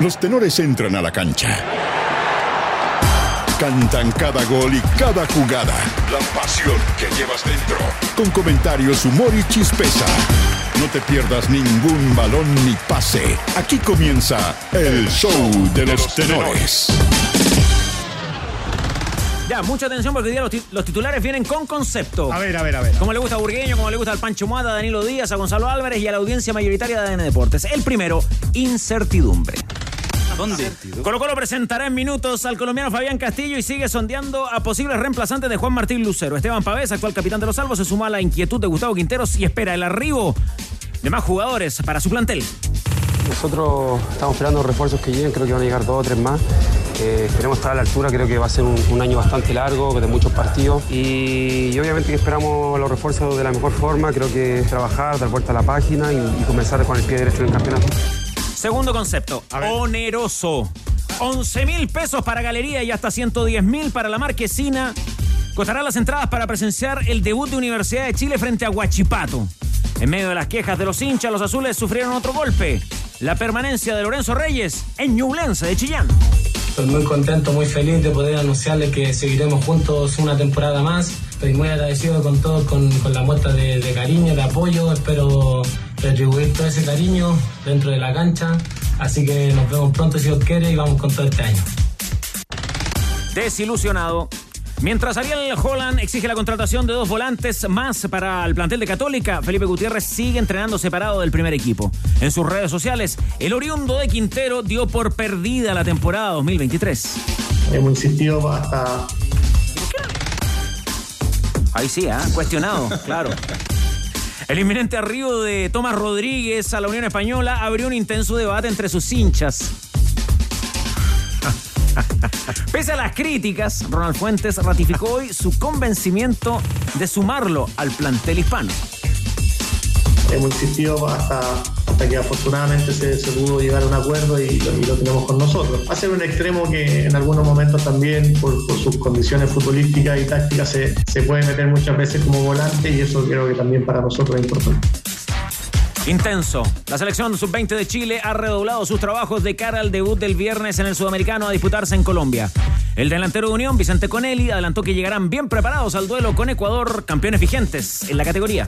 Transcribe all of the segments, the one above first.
Los tenores entran a la cancha. Cantan cada gol y cada jugada. La pasión que llevas dentro. Con comentarios, humor y chispeza. No te pierdas ningún balón ni pase. Aquí comienza el show de los tenores. Ya, mucha atención porque hoy día los, ti- los titulares vienen con concepto. A ver, a ver, a ver. Como le gusta a Burgueño, como le gusta al Pancho Mata, a Danilo Díaz, a Gonzalo Álvarez y a la audiencia mayoritaria de ADN Deportes. El primero, incertidumbre. ¿Dónde? Colo Colo presentará en minutos al colombiano Fabián Castillo y sigue sondeando a posibles reemplazantes de Juan Martín Lucero. Esteban Pavés, actual capitán de los Salvos, se suma a la inquietud de Gustavo Quinteros y espera el arribo de más jugadores para su plantel. Nosotros estamos esperando refuerzos que lleguen, creo que van a llegar dos o tres más. Eh, esperemos estar a la altura, creo que va a ser un, año bastante largo, de muchos partidos. Y, y obviamente que esperamos los refuerzos de la mejor forma, creo que es trabajar, dar vuelta a la página y, y comenzar con el pie derecho en el campeonato. Segundo concepto, oneroso. 11 mil pesos para galería y hasta 110 mil para la marquesina. Costará las entradas para presenciar el debut de Universidad de Chile frente a Huachipato. En medio de las quejas de los hinchas, los azules sufrieron otro golpe. La permanencia de Lorenzo Reyes en Ñublense de Chillán. Estoy muy contento, muy feliz de poder anunciarles que seguiremos juntos una temporada más. Estoy muy agradecido con todos, con, con la muestra de, de cariño, de apoyo. Espero retribuir todo ese cariño dentro de la cancha. Así que nos vemos pronto si Dios quiere y vamos con todo este año. Desilusionado. Mientras Ariel Holland exige la contratación de dos volantes más para el plantel de Católica, Felipe Gutiérrez sigue entrenando separado del primer equipo. En sus redes sociales, el oriundo de Quintero dio por perdida la temporada 2023. Hemos insistido hasta Ahí sí, ¿ah? cuestionado, claro. El inminente arribo de Tomás Rodríguez a la Unión Española abrió un intenso debate entre sus hinchas. Pese a las críticas, Ronald Fuentes ratificó hoy su convencimiento de sumarlo al plantel hispano. hemos insistido hasta, hasta que afortunadamente se, pudo llegar a un acuerdo y, lo- tenemos con nosotros. Va a ser un extremo que en algunos momentos también, por, por sus condiciones futbolísticas y tácticas, se, se puede meter muchas veces como volante y eso creo que también para nosotros es importante. Intenso. La selección sub-20 de Chile ha redoblado sus trabajos de cara al debut del viernes en el Sudamericano a disputarse en Colombia. El delantero de Unión, Vicente Conelli, adelantó que llegarán bien preparados al duelo con Ecuador, campeones vigentes en la categoría.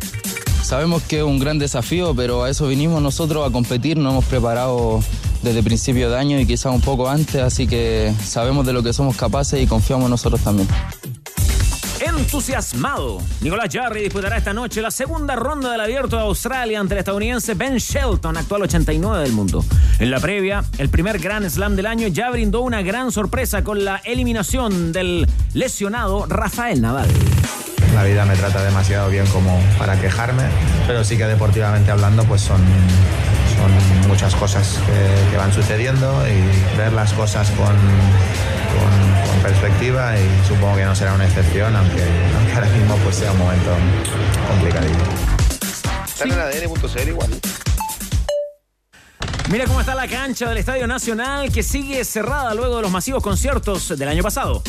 Sabemos que es un gran desafío, pero a eso vinimos nosotros a competir, nos hemos preparado desde principio de año y quizás un poco antes, así que sabemos de lo que somos capaces y confiamos en nosotros también. Entusiasmado, Nicolás Jarry disputará esta noche la segunda ronda del Abierto de Australia ante el estadounidense Ben Shelton, actual 89 del mundo. En la previa, el primer Grand Slam del año ya brindó una gran sorpresa con la eliminación del lesionado Rafael Nadal. La vida me trata demasiado bien como para quejarme, pero sí que deportivamente hablando pues son, son muchas cosas que, que van sucediendo y ver las cosas con, con- con perspectiva y supongo que no será una excepción, aunque, aunque ahora mismo pues sea un momento complicadito. Están en ADN.cl igual. Mira cómo está la cancha del Estadio Nacional que sigue cerrada luego de los masivos conciertos del año pasado.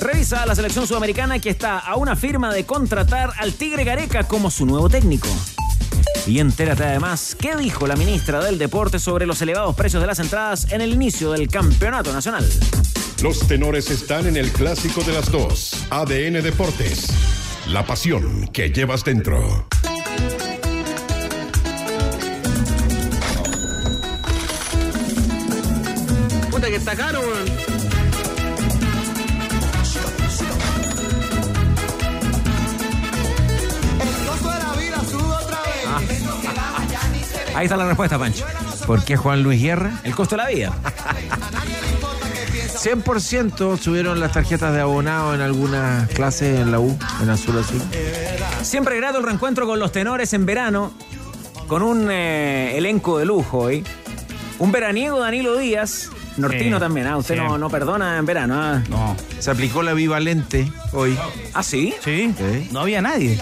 Revisa la selección sudamericana que está a una firma de contratar al Tigre Gareca como su nuevo técnico. Y entérate además qué dijo la ministra del Deporte sobre los elevados precios de las entradas en el inicio del campeonato nacional. Los tenores están en el clásico de las dos. ADN Deportes. La pasión que llevas dentro. Puta que está caro, weón. Ahí está la respuesta, Pancho. ¿Por qué Juan Luis Guerra? El costo de la vida. 100% subieron las tarjetas de abonado en algunas clases en la U, en Azul Azul. Siempre grato el reencuentro con los tenores en verano, con un eh, elenco de lujo hoy. Un veraniego Danilo Díaz, nortino Sí, también, ¿ah? Usted sí. no, no perdona en verano, ¿ah? No. Se aplicó la bivalente hoy. ¿Ah, sí? Sí. No había nadie.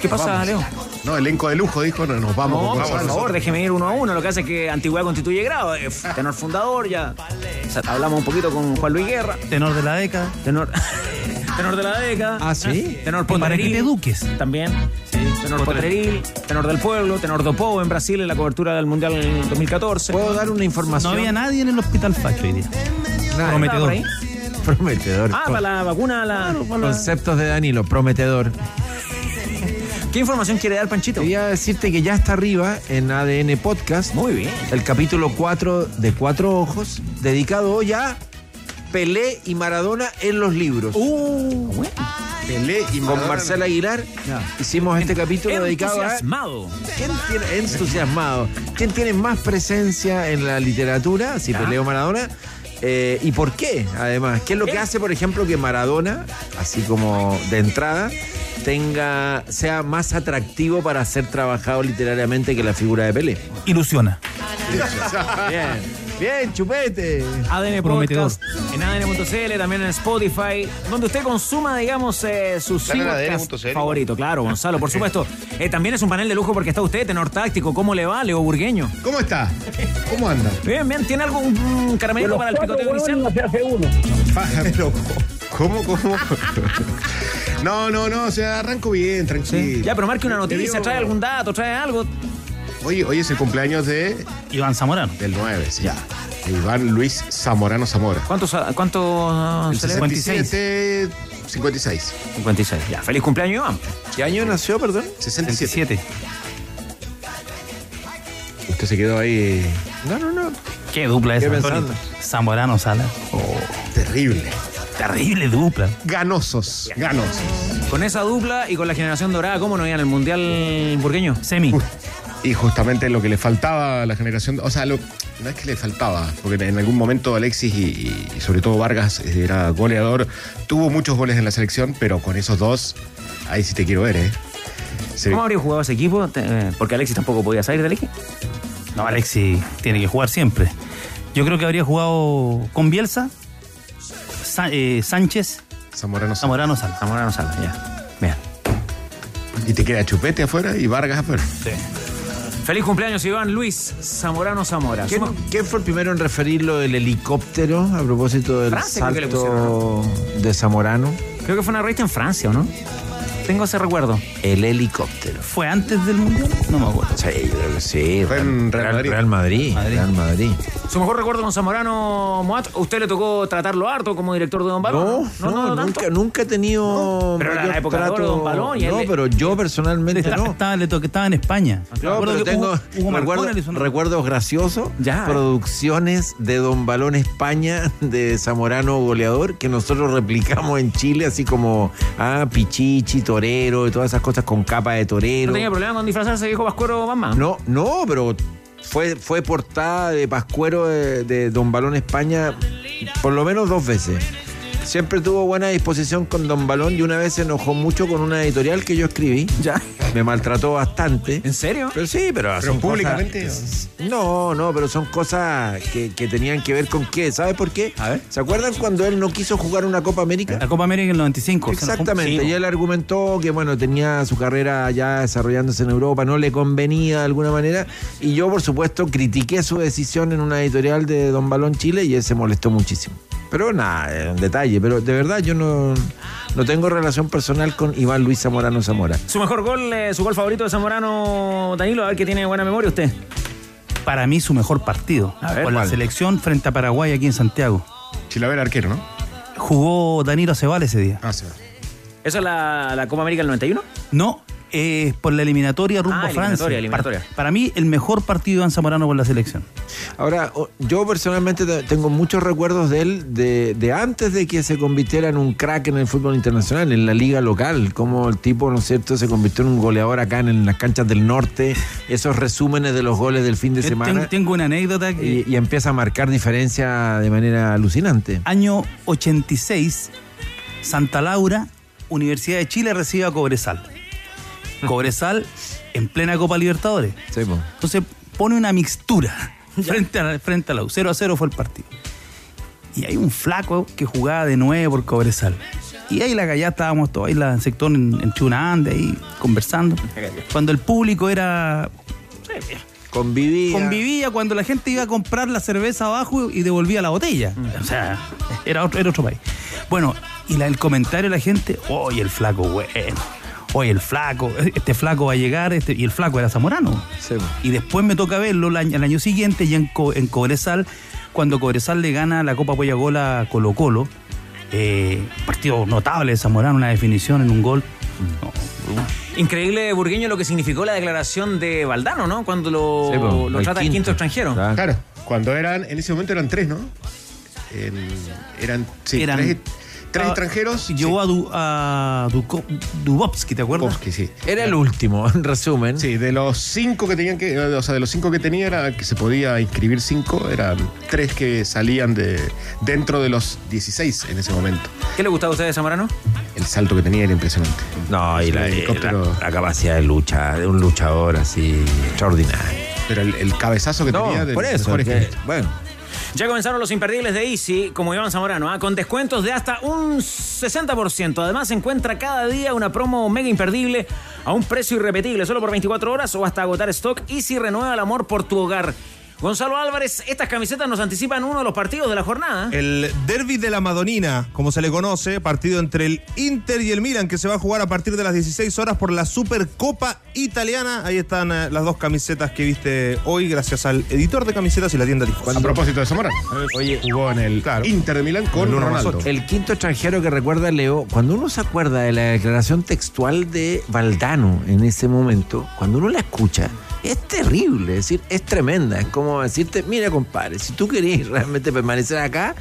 ¿Qué pasa, Leo? No, elenco de lujo, dijo, no, nos vamos No, con por favor, déjeme ir uno a uno. Lo que hace es que antigüedad constituye grado. eh, Tenor fundador, ya. o sea, hablamos un poquito con Juan Luis Guerra. Tenor de la década. Tenor. Tenor de la década. Ah, ¿sí? Tenor Para que te eduques. También. Sí. Tenor Potteril. Tenor del pueblo. Tenor do Povo en Brasil en la cobertura del Mundial 2014. ¿Puedo dar una No información? había nadie en el hospital Facho hoy día. Nada. Prometedor. Prometedor. Ah, para la vacuna. La... Conceptos de Danilo, prometedor. ¿Qué información quiere dar Panchito? Quería decirte que ya está arriba en ADN Podcast. Muy bien. El capítulo 4 de Cuatro Ojos, dedicado hoy a Pelé y Maradona en los libros. Uh, bueno. Pelé y Con Maradona. Marcela Aguilar hicimos este capítulo dedicado a Entusiasmado. ¿Quién tiene entusiasmado? ¿Quién tiene más presencia en la literatura? Si Ya. Pelé o Maradona. Eh, ¿Y por qué? Además, ¿qué es lo que hace, por ejemplo, que Maradona, así como de entrada, tenga sea más atractivo para ser trabajado literariamente que la figura de Pelé? Ilusiona. Bien, bien, chupete. ADN Prometedor. En ADN.cl, también en Spotify, donde usted consuma, digamos, eh, sus Está en podcasts ADN.cl. favorito. Claro, Gonzalo, por supuesto. Eh, también es un panel de lujo porque está usted, tenor táctico. ¿Cómo le va, Leo Burgueño? ¿Cómo está? ¿Cómo anda? Bien, bien. ¿Tiene algún un caramelito para el picoteo inicial? Pero, ¿cómo, cómo? No, no, no, o sea, arranco bien, tranquilo. Ya, pero marque una noticia, digo- trae algún dato, trae algo. Hoy, hoy es el cumpleaños de, Iván Zamorano. del 9, sí. De Iván Luis Zamorano Zamora. ¿Cuántos cuánto El celebra? 67, 56. 56. Ya, feliz cumpleaños, Iván. ¿Qué año nació, perdón? 67. 27. Usted se quedó ahí No, no, no. Qué dupla esa. ¿Qué pensando? Zamorano Sala. terrible. Terrible dupla. Ganosos, ganosos. Con esa dupla y con la generación dorada, ¿cómo no iban al Mundial burgueño? Semi. Y justamente lo que le faltaba a la generación, o sea, lo- no es que le faltaba, porque en algún momento Alexis y, y sobre todo Vargas era goleador, tuvo muchos goles en la selección, pero con esos dos, ahí sí te quiero ver, ¿eh? Se- ¿Cómo habría jugado ese equipo? Eh, Porque Alexis tampoco podía salir del equipo. No, Alexis tiene que jugar siempre. Yo creo que habría jugado con Bielsa, Sa- eh, Sánchez, Zamorano Zamorano Sala. Zamorano Sala, ya. Bien. Y te queda Chupete afuera y Vargas afuera. Feliz cumpleaños, Iván Luis Zamorano Zamora. ¿Quién, fue el primero en referirlo del helicóptero a propósito del Francia, creo que le salto de Zamorano? Creo que fue una revista en Francia, ¿o no? Tengo ese recuerdo. El helicóptero. ¿Fue antes del Mundial? No me acuerdo. Sí, yo creo que sí. Fue en Real Madrid. Real Madrid. Madrid. Real Madrid. Su mejor recuerdo con Zamorano Moat, ¿usted le tocó tratarlo harto como director de Don Balón? No, no, tanto. nunca, nunca he tenido. pero era la época de Don Balón él No, pero yo personalmente Estaba, no. estaba- le toqué- estaba en España. No, pero tengo Hugo- Hugo recuerdo- recuerdos graciosos, Ya. producciones de Don Balón España de Zamorano Goleador que nosotros replicamos en Chile, así como ah, Pichichi, Torero y todas esas cosas con capa de torero. ¿No tenía problema con disfrazarse, dijo Pascuero Mamá? No, no, pero fue, fue portada de Pascuero de, de Don Balón España por lo menos dos veces. Siempre tuvo buena disposición con Don Balón y una vez se enojó mucho con una editorial que yo escribí. ¿Ya? Me maltrató bastante. ¿En serio? Pero sí, pero, Pero son públicamente. cosas- no, no, pero son cosas que, que tenían que ver con qué. ¿Sabes por qué? A ver. ¿Se acuerdan cuando él no quiso jugar una Copa América? La Copa América en el 95. Exactamente, Sí, y él argumentó que bueno, tenía su carrera ya desarrollándose en Europa, no le convenía de alguna manera, y yo por supuesto critiqué su decisión en una editorial de Don Balón Chile y él se molestó muchísimo. Pero nada, es un detalle, pero de verdad yo no, no tengo relación personal con Iván Luis Zamorano Zamora. Su mejor gol, eh, su gol favorito de Zamorano, Danilo, a ver que tiene buena memoria usted. Para mí su mejor partido. A ver, con la ¿cuál? selección frente a Paraguay aquí en Santiago. Chilaver arquero, ¿no? Jugó Danilo Cebal ese día. Ah, sí. ¿Eso es la, la Copa América del 91? No, eh, por la eliminatoria rumbo Ah, a Francia. eliminatoria, eliminatoria. Para, para mí, el mejor partido de Iván Zamorano con la selección. Ahora, yo personalmente te- tengo muchos recuerdos de él de, de antes de que se convirtiera en un crack en el fútbol internacional, en la liga local, como el tipo, ¿no es cierto?, se convirtió en un goleador acá en, en las canchas del norte, esos resúmenes de los goles del fin de Yo semana. Tengo, tengo una anécdota que y, y empieza a marcar diferencia de manera alucinante. año 86, Santa Laura, Universidad de Chile recibe a Cobresal. Cobresal en plena Copa Libertadores. Sí. Entonces pone una mixtura frente a, frente a la U. 0 a 0 fue el partido. Y hay un flaco que jugaba de nueve por Cobresal. Y ahí la allá estábamos todos ahí en el sector en, en Chunande, ahí conversando. Cuando el público era. Convivía. Convivía cuando la gente iba a comprar la cerveza abajo y devolvía la botella. O sea, era otro, era otro país. Bueno, Y la, el comentario de la gente, oye, el flaco, bueno. Oye, el flaco, este flaco va a llegar, este, y el flaco era Zamorano. Y después me toca verlo el año, el año siguiente, ya en, Co- en Cobresal, cuando Cobresal le gana la Copa Poyagola a Colo Colo. Eh, partido notable de Zamorano, una definición en un gol. No, Increíble, Burgueño, lo que significó la declaración de Valdano, ¿no? Cuando lo, Sí, lo trata el quinto quinto. extranjero. Claro, cuando eran, en ese momento eran tres, ¿no? En- eran, sí, Eran- tres, tres Ah, extranjeros. Llevó a, Du- a Duko- Dubovsky, ¿te acuerdas? Dubovsky, sí. Era el último, en resumen. Sí, de los cinco que tenían que, o sea, de los cinco que tenía era que se podía inscribir cinco, eran tres que salían de dentro de los 16 en ese momento. ¿Qué le gustaba a usted de Zamorano? El salto que tenía era impresionante. No, y la, El helicóptero. la- la capacidad de lucha, de un luchador así extraordinario. Pero el, el cabezazo que No, tenía de por eso, que- bueno. Ya comenzaron los imperdibles de Easy, como Iván Zamorano, ¿ah? con descuentos de hasta un 60%. Además, encuentra cada día una promo mega imperdible a un precio irrepetible, solo por 24 horas o hasta agotar stock. Easy renueva el amor por tu hogar. Gonzalo Álvarez, estas camisetas nos anticipan uno de los partidos de la jornada. El derby de la Madonina, como se le conoce, partido entre el Inter y el Milan, que se va a jugar a partir de las 16 horas por la Supercopa Italiana. Ahí están eh, las dos camisetas que viste hoy, gracias al editor de camisetas y la tienda. A propósito de Zamorano. Oye, jugó en el Inter de Milán con El Ronaldo. El quinto extranjero que recuerda Leo, cuando uno se acuerda de la declaración textual de Valdano en ese momento, cuando uno la escucha, es terrible, es decir, es tremenda. Es como decirte, mira, compadre, si tú querés realmente permanecer acá,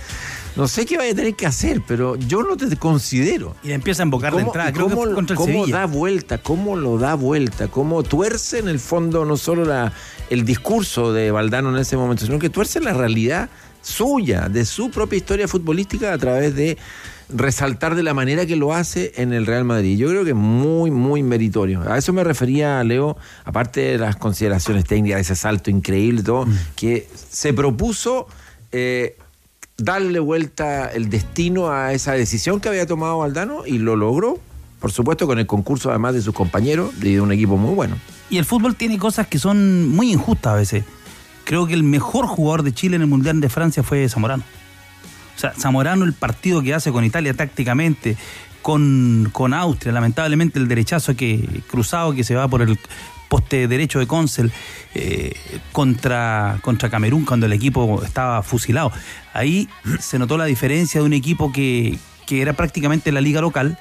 no sé qué vaya a tener que hacer, pero yo no te considero. Y le empieza a invocar de ¿Cómo, entrada, creo cómo- contra el cómo Sevilla. da vuelta, cómo lo da vuelta, cómo tuerce en el fondo no solo la, el discurso de Valdano en ese momento, sino que tuerce la realidad suya, de su propia historia futbolística a través de resaltar de la manera que lo hace en el Real Madrid. Yo creo que es muy, muy meritorio. A eso me refería, Leo, aparte de las consideraciones técnicas, ese salto increíble, todo, que se propuso eh, darle vuelta el destino a esa decisión que había tomado Valdano y lo logró, por supuesto, con el concurso además de sus compañeros y de un equipo muy bueno. Y el fútbol tiene cosas que son muy injustas a veces. Creo que el mejor jugador de Chile en el Mundial de Francia fue Zamorano. O sea, Zamorano, el partido que hace con Italia tácticamente, con, con Austria, lamentablemente el derechazo que cruzado que se va por el poste derecho de Consel eh, contra, contra Camerún cuando el equipo estaba fusilado. Ahí se notó la diferencia de un equipo que, que era prácticamente la liga local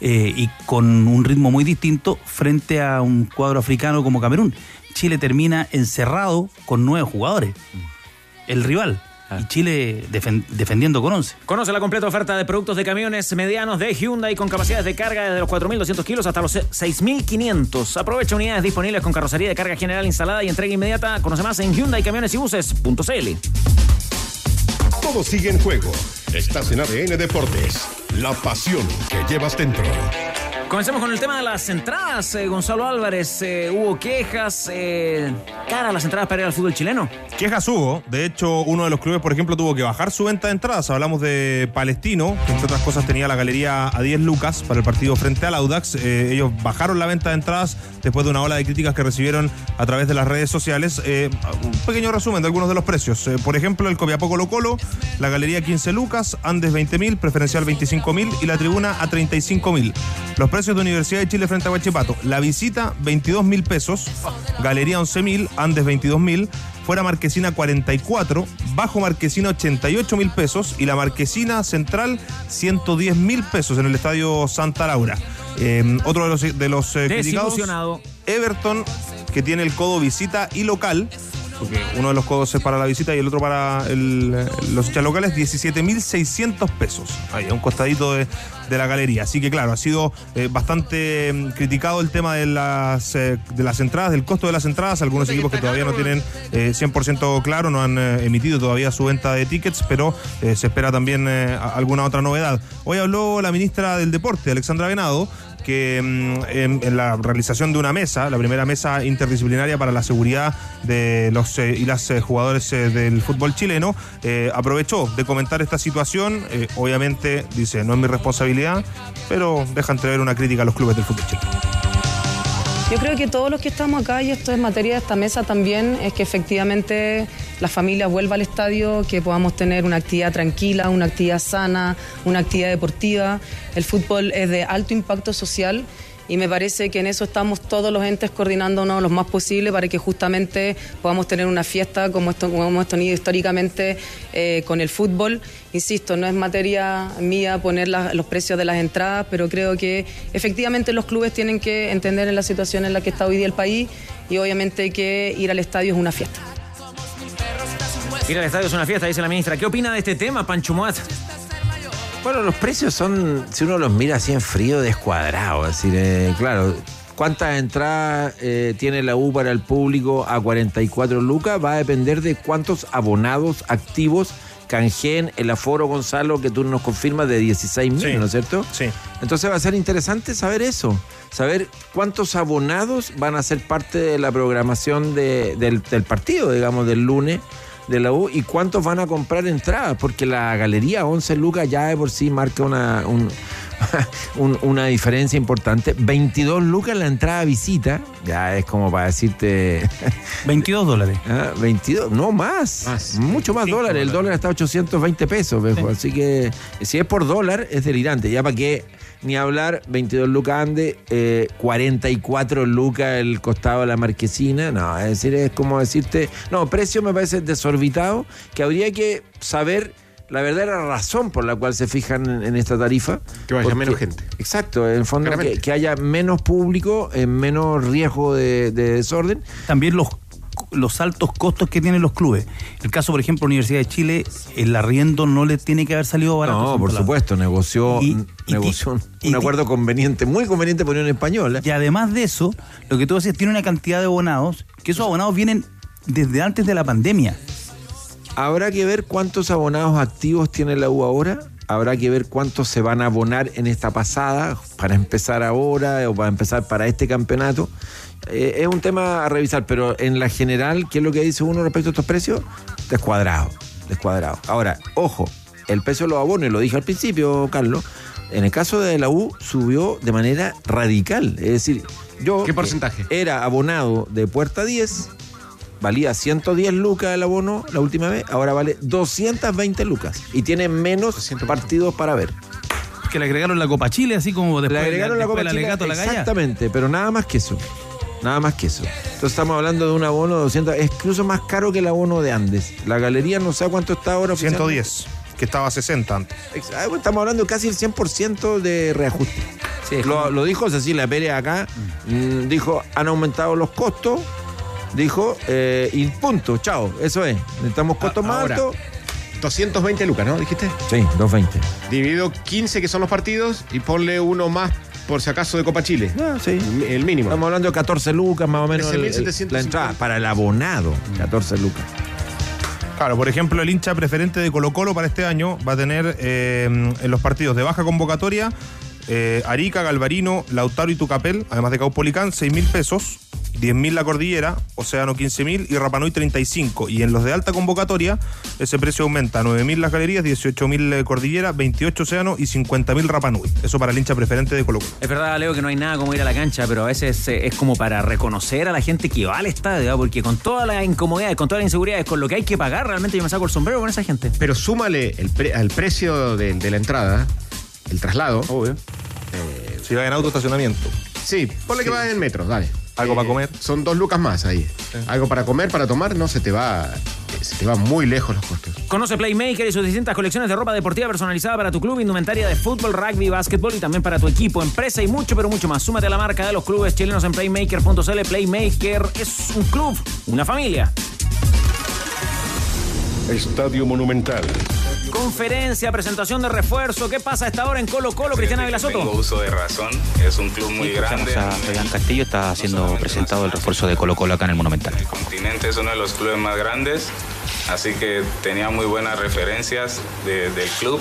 eh, y con un ritmo muy distinto frente a un cuadro africano como Camerún. Chile termina encerrado con nueve jugadores. El rival. Y Chile defen- defendiendo con once. Conoce la completa oferta de productos de camiones medianos de Hyundai con capacidades de carga desde los 4.200 kilos hasta los 6.500. Aprovecha unidades disponibles con carrocería de carga general instalada y entrega inmediata. Conoce más en Hyundai Camiones y Buses.cl. Todo sigue en juego. Estás en ADN Deportes. La pasión que llevas dentro. Comencemos con el tema de las entradas, eh, Gonzalo Álvarez. eh, hubo quejas eh, cara a las entradas para ir al fútbol chileno. Quejas hubo. De hecho, uno de los clubes, por ejemplo, tuvo que bajar su venta de entradas. Hablamos de Palestino, que entre otras cosas tenía la galería a 10 lucas para el partido frente al Audax. Ellos bajaron la venta de entradas después de una ola de críticas que recibieron a través de las redes sociales. Un pequeño resumen de algunos de los precios. Por ejemplo, el Copiapó Colo Colo, la galería 15 lucas, Andes 20 mil, preferencial 25 mil y la tribuna a 35 mil. Los precios de Universidad de Chile frente a Huachipato. La visita 22 mil pesos, galería 11 mil, Andes 22 mil, fuera Marquesina 44, bajo Marquesina 88 mil pesos y la Marquesina Central 110 mil pesos en el estadio Santa Laura. Eh, otro de los, de los eh, criticados. Everton, que tiene el codo visita y local. Porque uno de los codos es para la visita y el otro para el- los hinchas locales, 17.600 pesos. Ahí, a un costadito de, de la galería. Así que, claro, ha sido eh, bastante mm, criticado el tema de las, eh, de las entradas, del costo de las entradas. Algunos equipos que todavía no tienen eh, 100% claro, no han eh, emitido todavía su venta de tickets, pero eh, se espera también eh, alguna otra novedad. Hoy habló la ministra del Deporte, Alexandra Venado, que mm, en, la realización de una mesa, la primera mesa interdisciplinaria para la seguridad de los eh, y las eh, jugadores eh, del fútbol chileno, aprovechó de comentar esta situación. Obviamente, dice, no es mi responsabilidad, pero deja entrever una crítica a los clubes del fútbol chileno. Yo creo que todos los que estamos acá, y esto es materia de esta mesa también, es que efectivamente la familia vuelva al estadio, que podamos tener una actividad tranquila, una actividad sana, una actividad deportiva. El fútbol es de alto impacto social y me parece que en eso estamos todos los entes coordinándonos lo más posible para que justamente podamos tener una fiesta como, hemos tenido históricamente eh, con el fútbol. Insisto, no es materia mía poner los precios de las entradas, pero creo que efectivamente los clubes tienen que entender en la situación en la que está hoy día el país y obviamente que ir al estadio es una fiesta. Ir al estadio es una fiesta, dice la ministra. ¿Qué opina de este tema, Pancho Moat? Bueno, los precios son, si uno los mira así en frío, descuadrados. Es decir, eh, claro, ¿cuántas entradas eh, tiene la U para el público a 44 lucas? Va a depender de cuántos abonados activos canjeen el aforo, Gonzalo, que tú nos confirmas de 16 mil, ¿no es cierto? Sí. Entonces va a ser interesante saber eso, saber cuántos abonados van a ser parte de la programación de- del, del partido, digamos, del lunes de la U y cuántos van a comprar entradas, porque la galería 11 lucas ya de por sí marca una, un- un- una diferencia importante. 22 lucas la entrada a visita, ya es como para decirte... 22 dólares. Ah, 22, no más, mucho más dólares. El dólar está a 820 pesos, viejo. Así que si es por dólar, es delirante. Ya para qué ni hablar, 22 lucas ande, eh, 44 lucas el costado de la marquesina. No, es decir, es como decirte. No, precio me parece desorbitado, que habría que saber la verdadera razón por la cual se fijan en, en esta tarifa. Que vaya Porque- menos gente. Exacto, en el fondo que, haya menos público, eh, menos riesgo de, de desorden. También los, los altos costos que tienen los clubes. El caso, por ejemplo, Universidad de Chile, el arriendo no le tiene que haber salido barato. No, por supuesto, negoció, Y- negoció un, y un ti- acuerdo conveniente, muy conveniente por Unión Española. Y además de eso, lo que tú decías, tiene una cantidad de abonados, que esos abonados vienen desde antes de la pandemia. Habrá que ver cuántos abonados activos tiene la U ahora. Habrá que ver cuántos se van a abonar en esta pasada para empezar ahora o para empezar para este campeonato. Eh, es un tema a revisar, pero en la general, ¿qué es lo que dice uno respecto a estos precios? Descuadrado, descuadrado. Ahora, ojo, el precio de los abonos, y lo dije al principio, Carlos, en el caso de la U subió de manera radical. Es decir, yo ¿Qué porcentaje? eh, era abonado de puerta 10, valía 110 lucas el abono la última vez, ahora vale 220 lucas y tiene menos partidos para ver. Que le agregaron la Copa Chile, así como después, Le agregaron la después Copa del Chile, alegato a la galla. Exactamente, pero nada más que eso. Nada más que eso. Entonces estamos hablando de un abono de 200, es incluso más caro que el abono de Andes. La galería no sé cuánto está ahora. oficialmente. 110, que estaba a 60 antes. Ah, Estamos hablando casi el 100% de reajuste. lo, lo dijo Cecilia Pérez acá. mm, dijo, han aumentado los costos. Dijo, eh, y punto, chao. Eso es. Necesitamos costos más ahora, altos. 220 lucas, ¿no? ¿Dijiste? Sí, 220. Dividido 15 que son los partidos y ponle uno más por si acaso de Copa Chile. Ah, sí. El mínimo. Estamos hablando de 14 lucas más o menos. el- el- 13.750. la entrada para el abonado. 14 lucas. Claro, por ejemplo, el hincha preferente de Colo Colo para este año va a tener eh, en los partidos de baja convocatoria eh, Arica, Galvarino, Lautaro y Tucapel, además de Caupolicán, 6 mil pesos, 10 mil la cordillera, Océano 15 mil y Rapanui 35. Y en los de alta convocatoria, ese precio aumenta, 9 mil las galerías, 18 mil cordillera, 28 Océano y 50 mil Rapanui. Eso para el hincha preferente de Colo Colo. Es verdad, Leo, que no hay nada como ir a la cancha, pero a veces eh, es como para reconocer a la gente que va al estadio, ¿ah? porque con todas las incomodidades, con todas las inseguridades, con lo que hay que pagar, realmente yo me saco el sombrero con esa gente. Pero súmale el pre- al precio de, de la entrada, el traslado. Obvio. Si va en auto estacionamiento. Sí, ponle que vas en metro, dale. Algo para comer. Son dos lucas más ahí. Algo para comer, para tomar, no se te va. eh, Se te va muy lejos los costos. Conoce Playmaker y sus distintas colecciones de ropa deportiva personalizada para tu club, indumentaria de fútbol, rugby, básquetbol y también para tu equipo, empresa y mucho, pero mucho más. Súmate a la marca de los clubes chilenos en playmaker.cl. Playmaker es un club, una familia. Estadio Monumental. Conferencia, presentación de refuerzo. ¿Qué pasa a esta hora en Colo Colo, Cristiana Tengo Vilasoto? uso de razón, es un club muy grande. Escuchamos a Fabián Castillo, está siendo presentado el refuerzo de Colo Colo acá en el Monumental. El continente es uno de los clubes más grandes, así que tenía muy buenas referencias de- del club.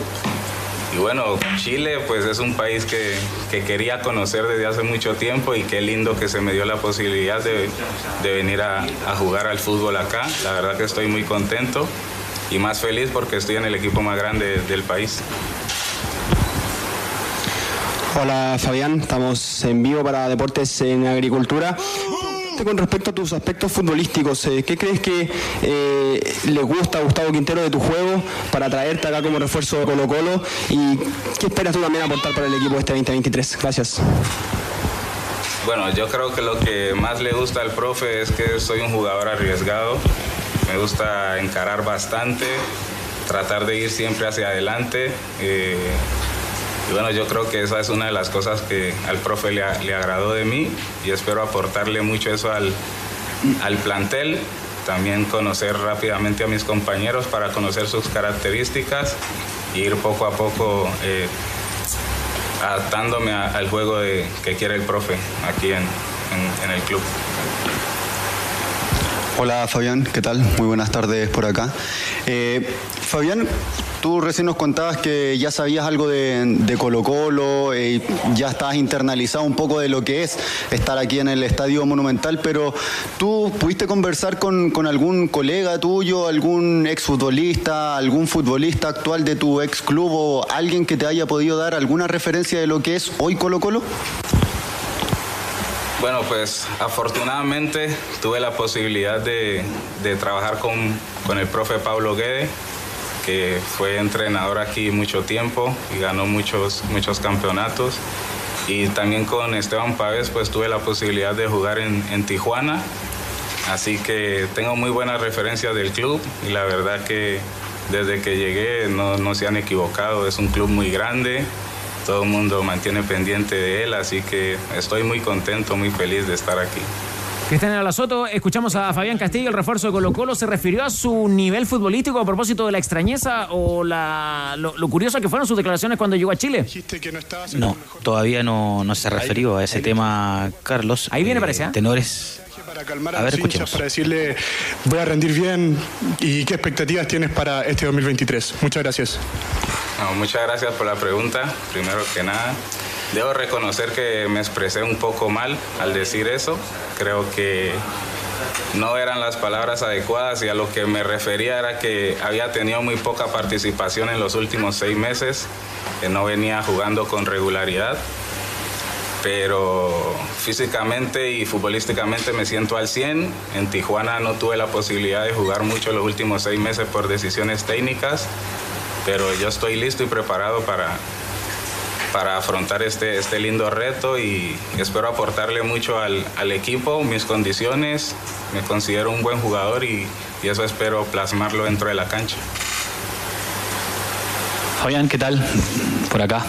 Y bueno, Chile pues es un país que, que quería conocer desde hace mucho tiempo y qué lindo que se me dio la posibilidad de, de venir a, a jugar al fútbol acá. La verdad que estoy muy contento y más feliz porque estoy en el equipo más grande del país. Hola Fabián, estamos en vivo para Deportes en Agricultura. Con respecto a tus aspectos futbolísticos. eh, ¿Qué crees que eh, le gusta a Gustavo Quintero de tu juego para traerte acá como refuerzo de Colo Colo? ¿Y qué esperas tú también aportar para el equipo este 2023? Gracias. Bueno, yo creo que lo que más le gusta al profe es que soy un jugador arriesgado. Me gusta encarar bastante, tratar de ir siempre hacia adelante. eh, y bueno, yo creo que esa es una de las cosas que al profe le, le agradó de mí y espero aportarle mucho eso al, al plantel. También conocer rápidamente a mis compañeros para conocer sus características y ir poco a poco eh, adaptándome al juego de- que quiere el profe aquí en, en- en el club. Hola Fabián, ¿qué tal? Muy buenas tardes por acá. Eh, Fabián, tú recién nos contabas que ya sabías algo de, Colo Colo, eh, ya estabas internalizado un poco de lo que es estar aquí en el Estadio Monumental, pero tú pudiste conversar con, algún colega tuyo, algún exfutbolista, algún futbolista actual de tu ex club o alguien que te haya podido dar alguna referencia de lo que es hoy Colo Colo? Bueno, pues afortunadamente tuve la posibilidad de, de trabajar con, con el profe Pablo Guede, que fue entrenador aquí mucho tiempo y ganó muchos, muchos campeonatos. Y también con Esteban Pávez, pues tuve la posibilidad de jugar en, en Tijuana. Así que tengo muy buenas referencias del club y la verdad que desde que llegué no, no se han equivocado. Es un club muy grande, todo el mundo mantiene pendiente de él, así que estoy muy contento, muy feliz de estar aquí. Cristian Alasoto, escuchamos a Fabián Castillo, el refuerzo de Colo Colo. ¿Se refirió a su nivel futbolístico a propósito de la extrañeza o la, lo, lo curioso que fueron sus declaraciones cuando llegó a Chile? No, todavía no, no se ha referido a ese tema, Carlos. Ahí viene, Eh, parece, ¿eh? Tenores. Para calmar A a, ver, los hinchas, para decirle voy a rendir bien y qué expectativas tienes para este 2023. Muchas gracias. No, muchas gracias por la pregunta. Primero que nada, debo reconocer que me expresé un poco mal al decir eso. Creo que no eran las palabras adecuadas y a lo que me refería era que había tenido muy poca participación en los últimos seis meses, que no venía jugando con regularidad. Pero físicamente y futbolísticamente me siento al 100. En Tijuana no tuve la posibilidad de jugar mucho los últimos seis meses por decisiones técnicas pero yo estoy listo y preparado para, para afrontar este, este lindo reto y espero aportarle mucho al, al equipo, mis condiciones, me considero un buen jugador y, y eso espero plasmarlo dentro de la cancha. Fabián, ¿qué tal? Por acá.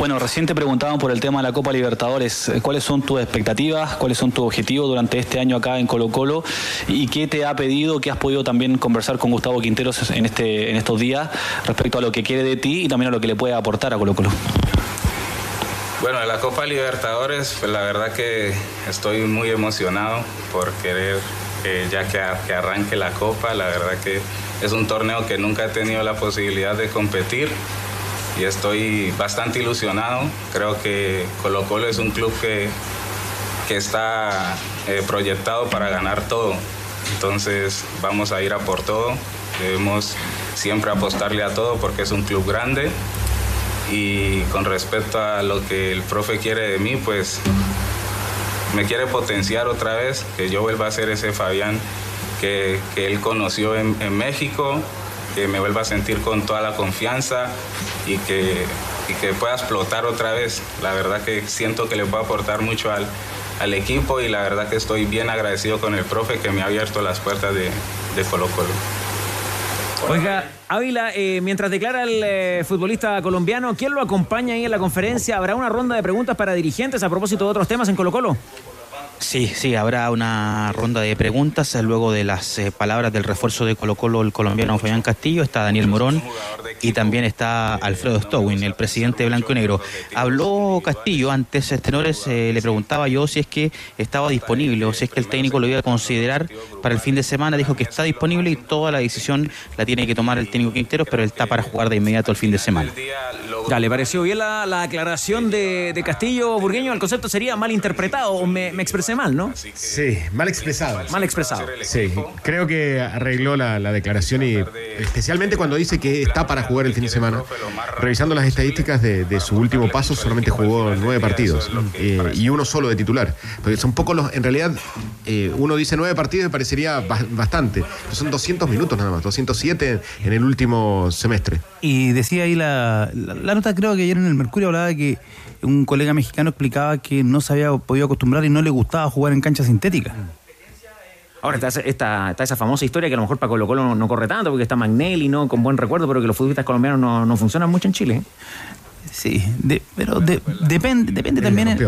Bueno, recién te preguntaban por el tema de la Copa Libertadores. Eh, ¿Cuáles son tus expectativas? ¿Cuáles son tus objetivos durante este año acá en Colo Colo? ¿Y qué te ha pedido, qué has podido también conversar con Gustavo Quinteros en, este, en estos días respecto a lo que quiere de ti y también a lo que le puede aportar a Colo Colo? Bueno, la Copa Libertadores, pues la verdad que estoy muy emocionado por querer ya que arranque la Copa. La verdad que es un torneo que nunca he tenido la posibilidad de competir y estoy bastante ilusionado. Creo que Colo Colo es un club que, que está eh, proyectado para ganar todo. Entonces vamos a ir a por todo. Debemos siempre apostarle a todo porque es un club grande. Y con respecto a lo que el profe quiere de mí, pues me quiere potenciar otra vez, que yo vuelva a ser ese Fabián que, que él conoció en, en México, que me vuelva a sentir con toda la confianza y que, y que pueda explotar otra vez. La verdad que siento que le puedo aportar mucho al, al equipo y la verdad que estoy bien agradecido con el profe que me ha abierto las puertas de, de Colo Colo. Oiga, Ávila, eh, mientras declara el eh, futbolista colombiano, ¿quién lo acompaña ahí en la conferencia? ¿Habrá una ronda de preguntas para dirigentes a propósito de otros temas en Colo Colo? Sí, sí, habrá una ronda de preguntas eh, luego de las eh, palabras del refuerzo de Colo Colo, el colombiano Fabián Castillo, está Daniel Morón y también está Alfredo Stowin, el presidente de Blanco y Negro. Habló Castillo antes, tenores, eh, le preguntaba yo si es que estaba disponible o si es que el técnico lo iba a considerar para el fin de semana, dijo que está disponible y toda la decisión la tiene que tomar el técnico Quinteros, pero él está para jugar de inmediato el fin de semana. ¿le pareció bien la, la aclaración de, Castillo Burgueño? El concepto sería mal interpretado me, me expresé mal, ¿no? Sí, mal expresado. Mal expresado. Sí, creo que arregló la, la declaración y especialmente cuando dice que está para jugar el fin de semana. Revisando las estadísticas de, de su último paso, solamente jugó nueve partidos eh, y uno solo de titular. Porque son pocos los, en realidad, eh, uno dice nueve partidos y parecería ba- bastante. Pero son 200 minutos nada más, 207 en el último semestre. Y decía ahí la, la, la nota, creo que ayer en el Mercurio hablaba de que un colega mexicano explicaba que no se había podido acostumbrar y no le gustaba jugar en cancha sintética. Ahora está, esa- esta, está esa famosa historia que a lo mejor para Colo Colo no, no corre tanto porque está Magnelli, ¿no? Con buen recuerdo, pero que los futbolistas colombianos no, no funcionan mucho en Chile. ¿eh? Sí, de- pero de- depende, depende también. en-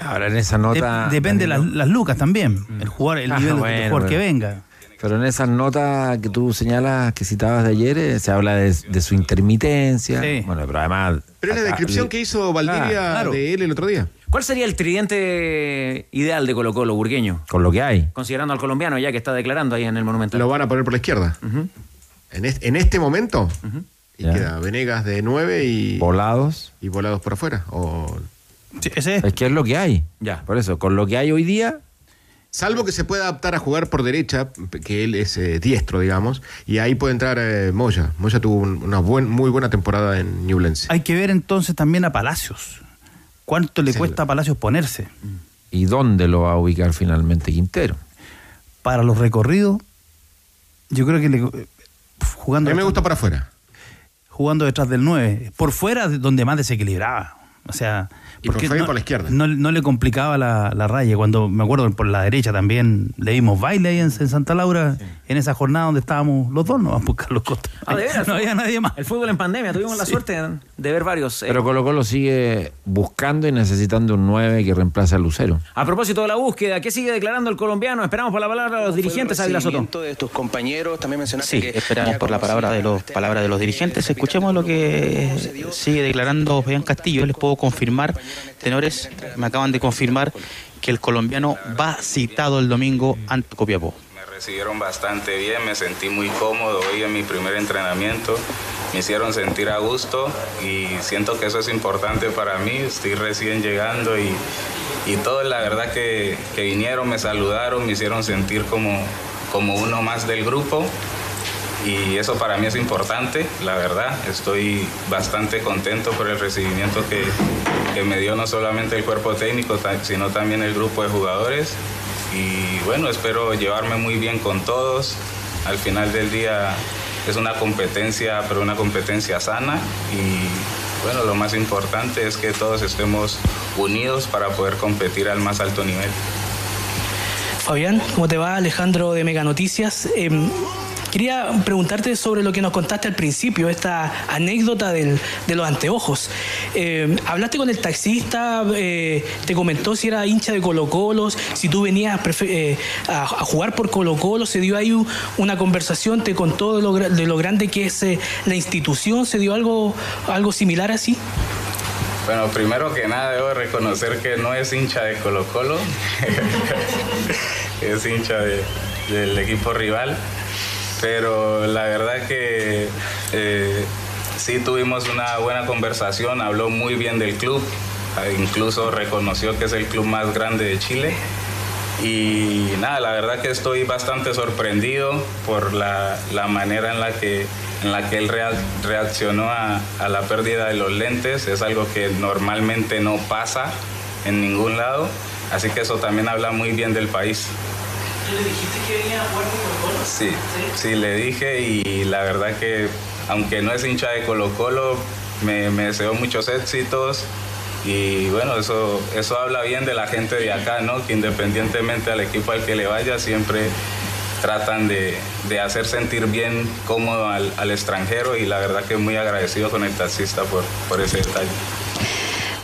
Ahora en esa nota. de- depende las, las lucas también. El jugador, el Ah, nivel bueno, del jugador que venga. Pero en esas notas que tú señalas, que citabas de ayer, eh, se habla de, de su intermitencia. Bueno, pero además. Pero es la descripción que hizo Valdivia Claro. de él el otro día. ¿Cuál sería el tridente ideal de Colo Colo, Burgueño? Con lo que hay. Considerando al colombiano ya que está declarando ahí en el Monumental. Lo van a poner por la izquierda. en, es- en este momento. Y Ya. queda Venegas de 9 y. Volados. Y volados por afuera. O... Es que es lo que hay. Ya. Por eso, con lo que hay hoy día. Salvo que se pueda adaptar a jugar por derecha, que él es eh, diestro, digamos, y ahí puede entrar eh, Moya. Moya tuvo un- una buen, muy buena temporada en Newlands. Hay que ver entonces también a Palacios. ¿Cuánto le cuesta a Palacios ponerse? ¿Y dónde lo va a ubicar finalmente Quintero? Para los recorridos, yo creo que le, jugando. A mí me gusta para afuera. Jugando detrás del 9. Por fuera, de donde más desequilibraba. O sea. Y por no, por la izquierda. No, no le complicaba la, la raya. Cuando me acuerdo por la derecha también le dimos baile ahí en, en Santa Laura, en esa jornada donde estábamos los dos, no vamos a buscar los costos. Ah, de veras. no había nadie más. El fútbol en pandemia, tuvimos la suerte de ver varios. eh. Pero Colo Colo sigue buscando y necesitando un 9 que reemplace a Lucero. A propósito de la búsqueda, ¿qué sigue declarando el colombiano? Esperamos por la palabra de los dirigentes, Ávila Soto. de tus compañeros, también mencionaste Sí, que esperamos por la palabra de los palabras de los dirigentes. Escuchemos lo que sigue declarando Fabián Castillo. Les puedo confirmar, tenores, me acaban de confirmar que el colombiano va citado el domingo ante Copiapó. Recibieron bastante bien, me sentí muy cómodo hoy en mi primer entrenamiento, me hicieron sentir a gusto y siento que eso es importante para mí, estoy recién llegando y, y todos la verdad que, que vinieron, me saludaron, me hicieron sentir como, como uno más del grupo y eso para mí es importante, la verdad. Estoy bastante contento por el recibimiento que, que me dio no solamente el cuerpo técnico, sino también el grupo de jugadores. Y bueno, espero llevarme muy bien con todos. Al final del día es una competencia, pero una competencia sana. Y bueno, lo más importante es que todos estemos unidos para poder competir al más alto nivel. Fabián, ¿cómo te va? Alejandro de Mega Noticias. Eh, quería preguntarte sobre lo que nos contaste al principio, esta anécdota del- de los anteojos. Eh, ¿Hablaste con el taxista? eh, ¿Te comentó si era hincha de Colo Colo? Si tú venías eh, a, a jugar por Colo Colo, ¿se dio ahí una conversación? ¿Te contó de lo, de lo grande que es eh, la institución? ¿Se dio algo, algo similar así? Bueno, primero que nada debo reconocer que no es hincha de Colo Colo, es hincha de- del equipo rival, pero la verdad que eh, sí tuvimos una buena conversación, habló muy bien del club, eh, incluso reconoció que es el club más grande de Chile. Y nada, la verdad que estoy bastante sorprendido por la, la manera en la que, en la que él rea- reaccionó a la pérdida de los lentes. Es algo que normalmente no pasa en ningún lado. Así que eso también habla muy bien del país. ¿Le dijiste que venía a jugar por Colo Colo? Sí, sí, le dije y la verdad que aunque no es hincha de Colo Colo, me, me deseó muchos éxitos y bueno, eso, eso habla bien de la gente de acá, ¿no? Que independientemente al equipo al que le vaya, siempre tratan de, de hacer sentir bien cómodo al, al extranjero y la verdad que muy agradecido con el taxista por, por ese detalle.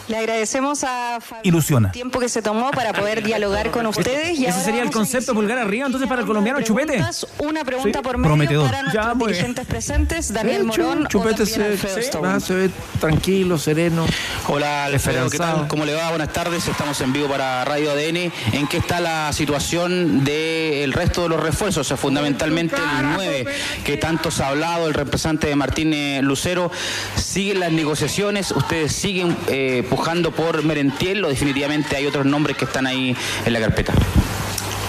Le agradecemos a Fabián Ilusiona. el tiempo que se tomó para poder dialogar con ustedes. Y Ese sería el concepto pulgar arriba entonces para el colombiano Chupete. Una pregunta Sí. por medio Prometedor. para nuestros Ya, bien. dirigentes presentes, Daniel Eh, Morón Chupete o se, ve tranquilo, sereno. Hola Alfredo, ¿qué tal? ¿Cómo le va? Buenas tardes, estamos en vivo para Radio ADN. ¿En qué está la situación del resto de los refuerzos? O sea, fundamentalmente el 9 que tanto se ha hablado, el representante de Martínez Lucero. ¿Siguen las negociaciones? ¿Ustedes siguen eh, por Merentiel o definitivamente hay otros nombres que están ahí en la carpeta?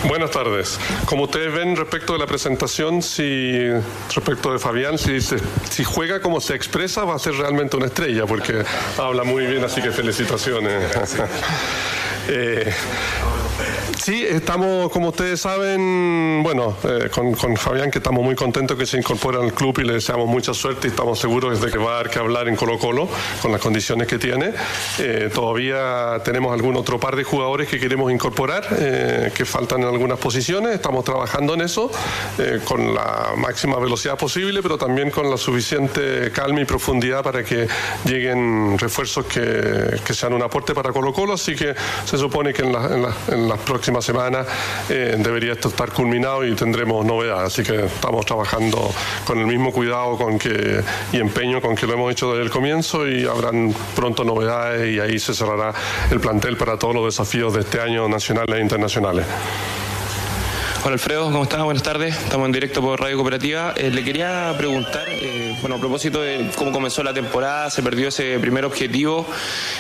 Buenas tardes. Como ustedes ven respecto de la presentación, si respecto de Fabián, si, si juega como se expresa, va a ser realmente una estrella, porque habla muy bien, así que felicitaciones. Eh, Sí, estamos, como ustedes saben, bueno, eh, con, con Fabián, que estamos muy contentos que se incorpora al club y le deseamos mucha suerte y estamos seguros de que va a dar que hablar en Colo Colo con las condiciones que tiene. Eh, todavía tenemos algún otro par de jugadores que queremos incorporar, eh, que faltan en algunas posiciones, estamos trabajando en eso eh, con la máxima velocidad posible, pero también con la suficiente calma y profundidad para que lleguen refuerzos que, que sean un aporte para Colo Colo, así que se supone que en, en la- en las próximas semanas eh, debería estar culminado y tendremos novedades, así que estamos trabajando con el mismo cuidado con que, y empeño con que lo hemos hecho desde el comienzo y habrán pronto novedades y ahí se cerrará el plantel para todos los desafíos de este año nacionales e internacionales. Hola Alfredo, ¿cómo estás? Buenas tardes. Estamos en directo por Radio Cooperativa. Eh, le quería preguntar, eh, bueno, a propósito de cómo comenzó la temporada, se perdió ese primer objetivo.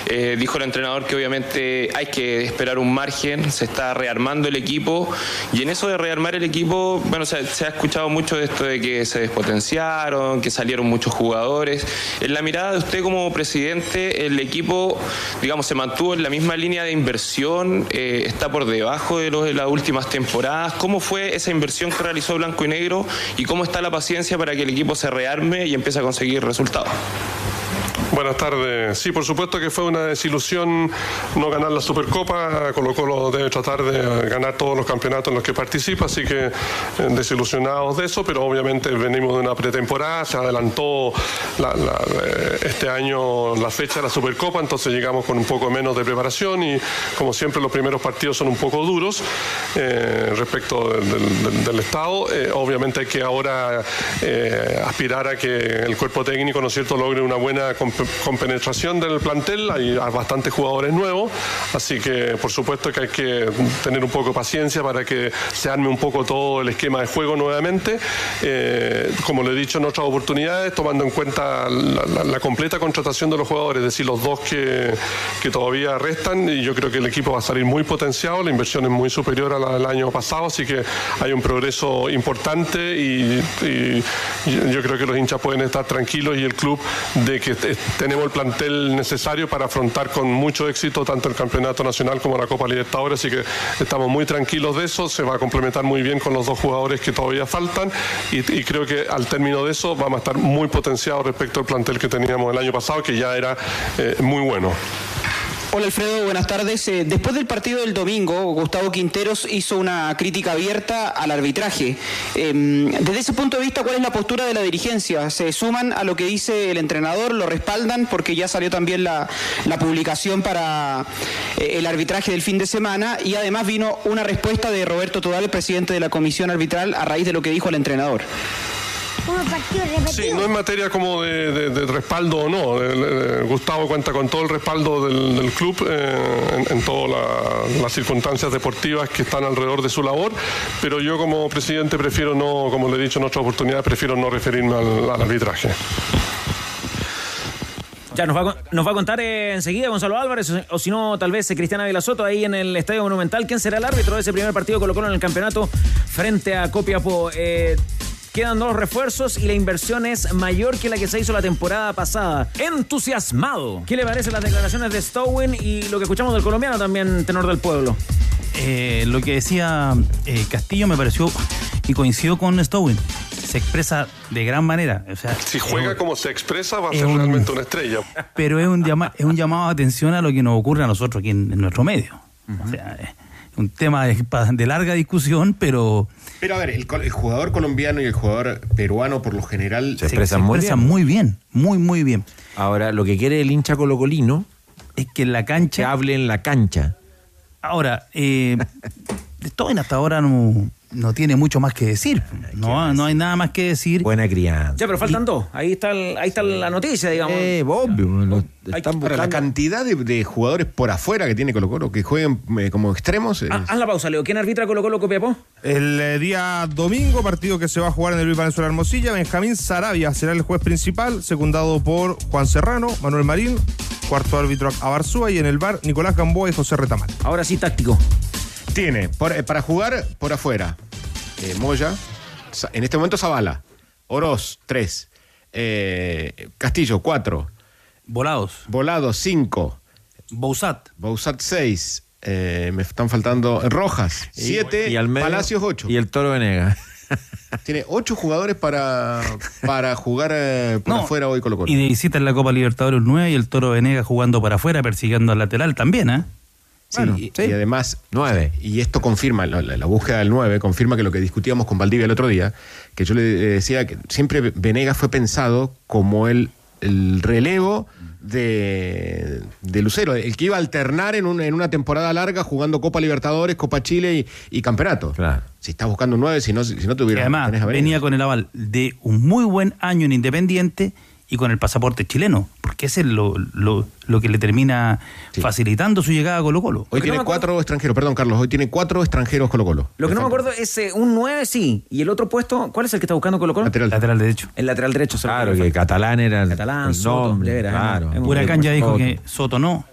Eh, dijo el entrenador que obviamente hay que esperar un margen, se está rearmando el equipo y en eso de rearmar el equipo, bueno, se, ha escuchado mucho de esto de que se despotenciaron, que salieron muchos jugadores. En la mirada de usted como presidente, el equipo, digamos, se mantuvo en la misma línea de inversión, está por debajo de, los de las últimas temporadas. ¿Cómo fue esa inversión que realizó Blanco y Negro y cómo está la paciencia para que el equipo se rearme y empiece a conseguir resultados? Buenas tardes. Sí, por supuesto que fue una desilusión no ganar la Supercopa. Colo Colo debe tratar de ganar todos los campeonatos en los que participa, así que eh, desilusionados de eso, pero obviamente venimos de una pretemporada, se adelantó la- la- eh, este año la fecha de la Supercopa, entonces llegamos con un poco menos de preparación y como siempre los primeros partidos son un poco duros eh, respecto del, Estado. Obviamente hay que ahora aspirar a que el cuerpo técnico, ¿no cierto?, logre una buena comp- compenetración del plantel. Hay bastantes jugadores nuevos, así que por supuesto que hay que tener un poco de paciencia para que se arme un poco todo el esquema de juego nuevamente. Eh, como le he dicho en otras oportunidades, tomando en cuenta la, la- la completa contratación de los jugadores, es decir, los dos que, que todavía restan, y yo creo que el equipo va a salir muy potenciado, la inversión es muy superior a la del año pasado, así que hay un progreso importante y, y yo- creo que los hinchas pueden estar tranquilos y el club de que tenemos el plantel necesario para afrontar con mucho éxito tanto el campeonato nacional como la Copa Libertadores, así que estamos muy tranquilos de eso, se va a complementar muy bien con los dos jugadores que todavía faltan y, creo que al término de eso vamos a estar muy potenciados respecto al plantel que teníamos el año pasado, que ya era eh, muy bueno. Hola Alfredo, buenas tardes. Eh, después del partido del domingo, Gustavo Quinteros hizo una crítica abierta al arbitraje. Eh, desde ese punto de vista, ¿cuál es la postura de la dirigencia? ¿Se suman a lo que dice el entrenador? ¿Lo respaldan? Porque ya salió también la, la publicación para eh, el arbitraje del fin de semana y además vino una respuesta de Roberto Todal, presidente de la comisión arbitral, a raíz de lo que dijo el entrenador. Sí, no es materia como de, de- de respaldo o no. El- el- Gustavo cuenta con todo el respaldo del, del club eh, en, en todas la- las circunstancias deportivas que están alrededor de su labor, pero yo como presidente prefiero no, como le he dicho en otras oportunidades, prefiero no referirme al, al arbitraje. Ya nos va, a, con- nos va a contar eh, enseguida Gonzalo Álvarez, o, o si no, tal vez eh, Cristiana Ávila Soto ahí en el Estadio Monumental. ¿Quién será el árbitro de ese primer partido Colo Colo en el campeonato frente a Copiapó? Eh, quedan dos refuerzos y la inversión es mayor que la que se hizo la temporada pasada. Entusiasmado. ¿Qué le parecen las declaraciones de Stowin y lo que escuchamos del colombiano también, tenor del pueblo? Eh, lo que decía eh, Castillo me pareció y coincido con Stowin. Se expresa de gran manera. O sea, Si juega como se expresa, va a ser un- realmente una estrella. pero es un, llama- es un llamado de atención a lo que nos ocurre a nosotros aquí en, en nuestro medio. O sea, es un tema de, larga discusión, pero Pero a ver, el, jugador colombiano y el jugador peruano por lo general Se expresan muy expresan bien. muy bien, muy, muy bien. Ahora, lo que quiere el hincha colocolino es que en la cancha. Que hable en la cancha. Ahora, eh, Stoin hasta ahora no, no tiene mucho más que decir. No, no hay nada más que decir. Buena crianza. Ya, pero faltan dos. Ahí está, el- ahí está la noticia, digamos. Eh, obvio. están Ahora, la cantidad de, de jugadores por afuera que tiene Colo Colo, que jueguen eh, como extremos. es- Ah, haz la pausa, Leo. ¿Quién arbitra Colo Colo Copiapó? El eh, día domingo, partido que se va a jugar en el Luis Valenzuela Hermosilla, Benjamín Sarabia será el juez principal, secundado por Juan Serrano, Manuel Marín, cuarto árbitro Abarzúa y en el bar Nicolás Gamboa y José Retamal. Ahora sí, táctico. Tiene por- eh, para jugar por afuera eh, Moya, Sa- en este momento Zavala, Oroz, 3, Castillo, 4, Volados. Volados, 5, Bousat. Bousat, 6, me están faltando eh, Rojas, 7, y al medio- Palacios, 8. Y el Toro Venega. Tiene 8 jugadores para, para jugar eh, por No, afuera hoy Colo Colo. Y de visita en la Copa Libertadores 9 y el Toro Venegas jugando para afuera, persiguiendo al lateral también, ¿eh? Sí, y, y además, 9. Y esto confirma, la, la- la búsqueda del 9, confirma que lo que discutíamos con Valdivia el otro día, que yo le decía que siempre Venegas fue pensado como el, el relevo de, de Lucero, el que iba a alternar en, un- en una temporada larga jugando Copa Libertadores, Copa Chile y, y Campeonato. Si estás buscando un 9, si no, si no Y tuviera. además tenés a Venegas. venía con el aval de un muy buen año en Independiente y con el pasaporte chileno, porque ese es lo, lo, lo que le termina facilitando su llegada a Colo Colo. Hoy tiene cuatro extranjeros, perdón Carlos, hoy tiene cuatro extranjeros Colo Colo. Lo que no me acuerdo es eh, un 9, sí. Y el otro puesto, ¿cuál es el que está buscando Colo Colo? Lateral. Lateral derecho. El lateral derecho. se lo Claro, que catalán era el, Catalán, el Soto, nombre, de veras, claro. Huracán ya dijo Soto. que Soto no.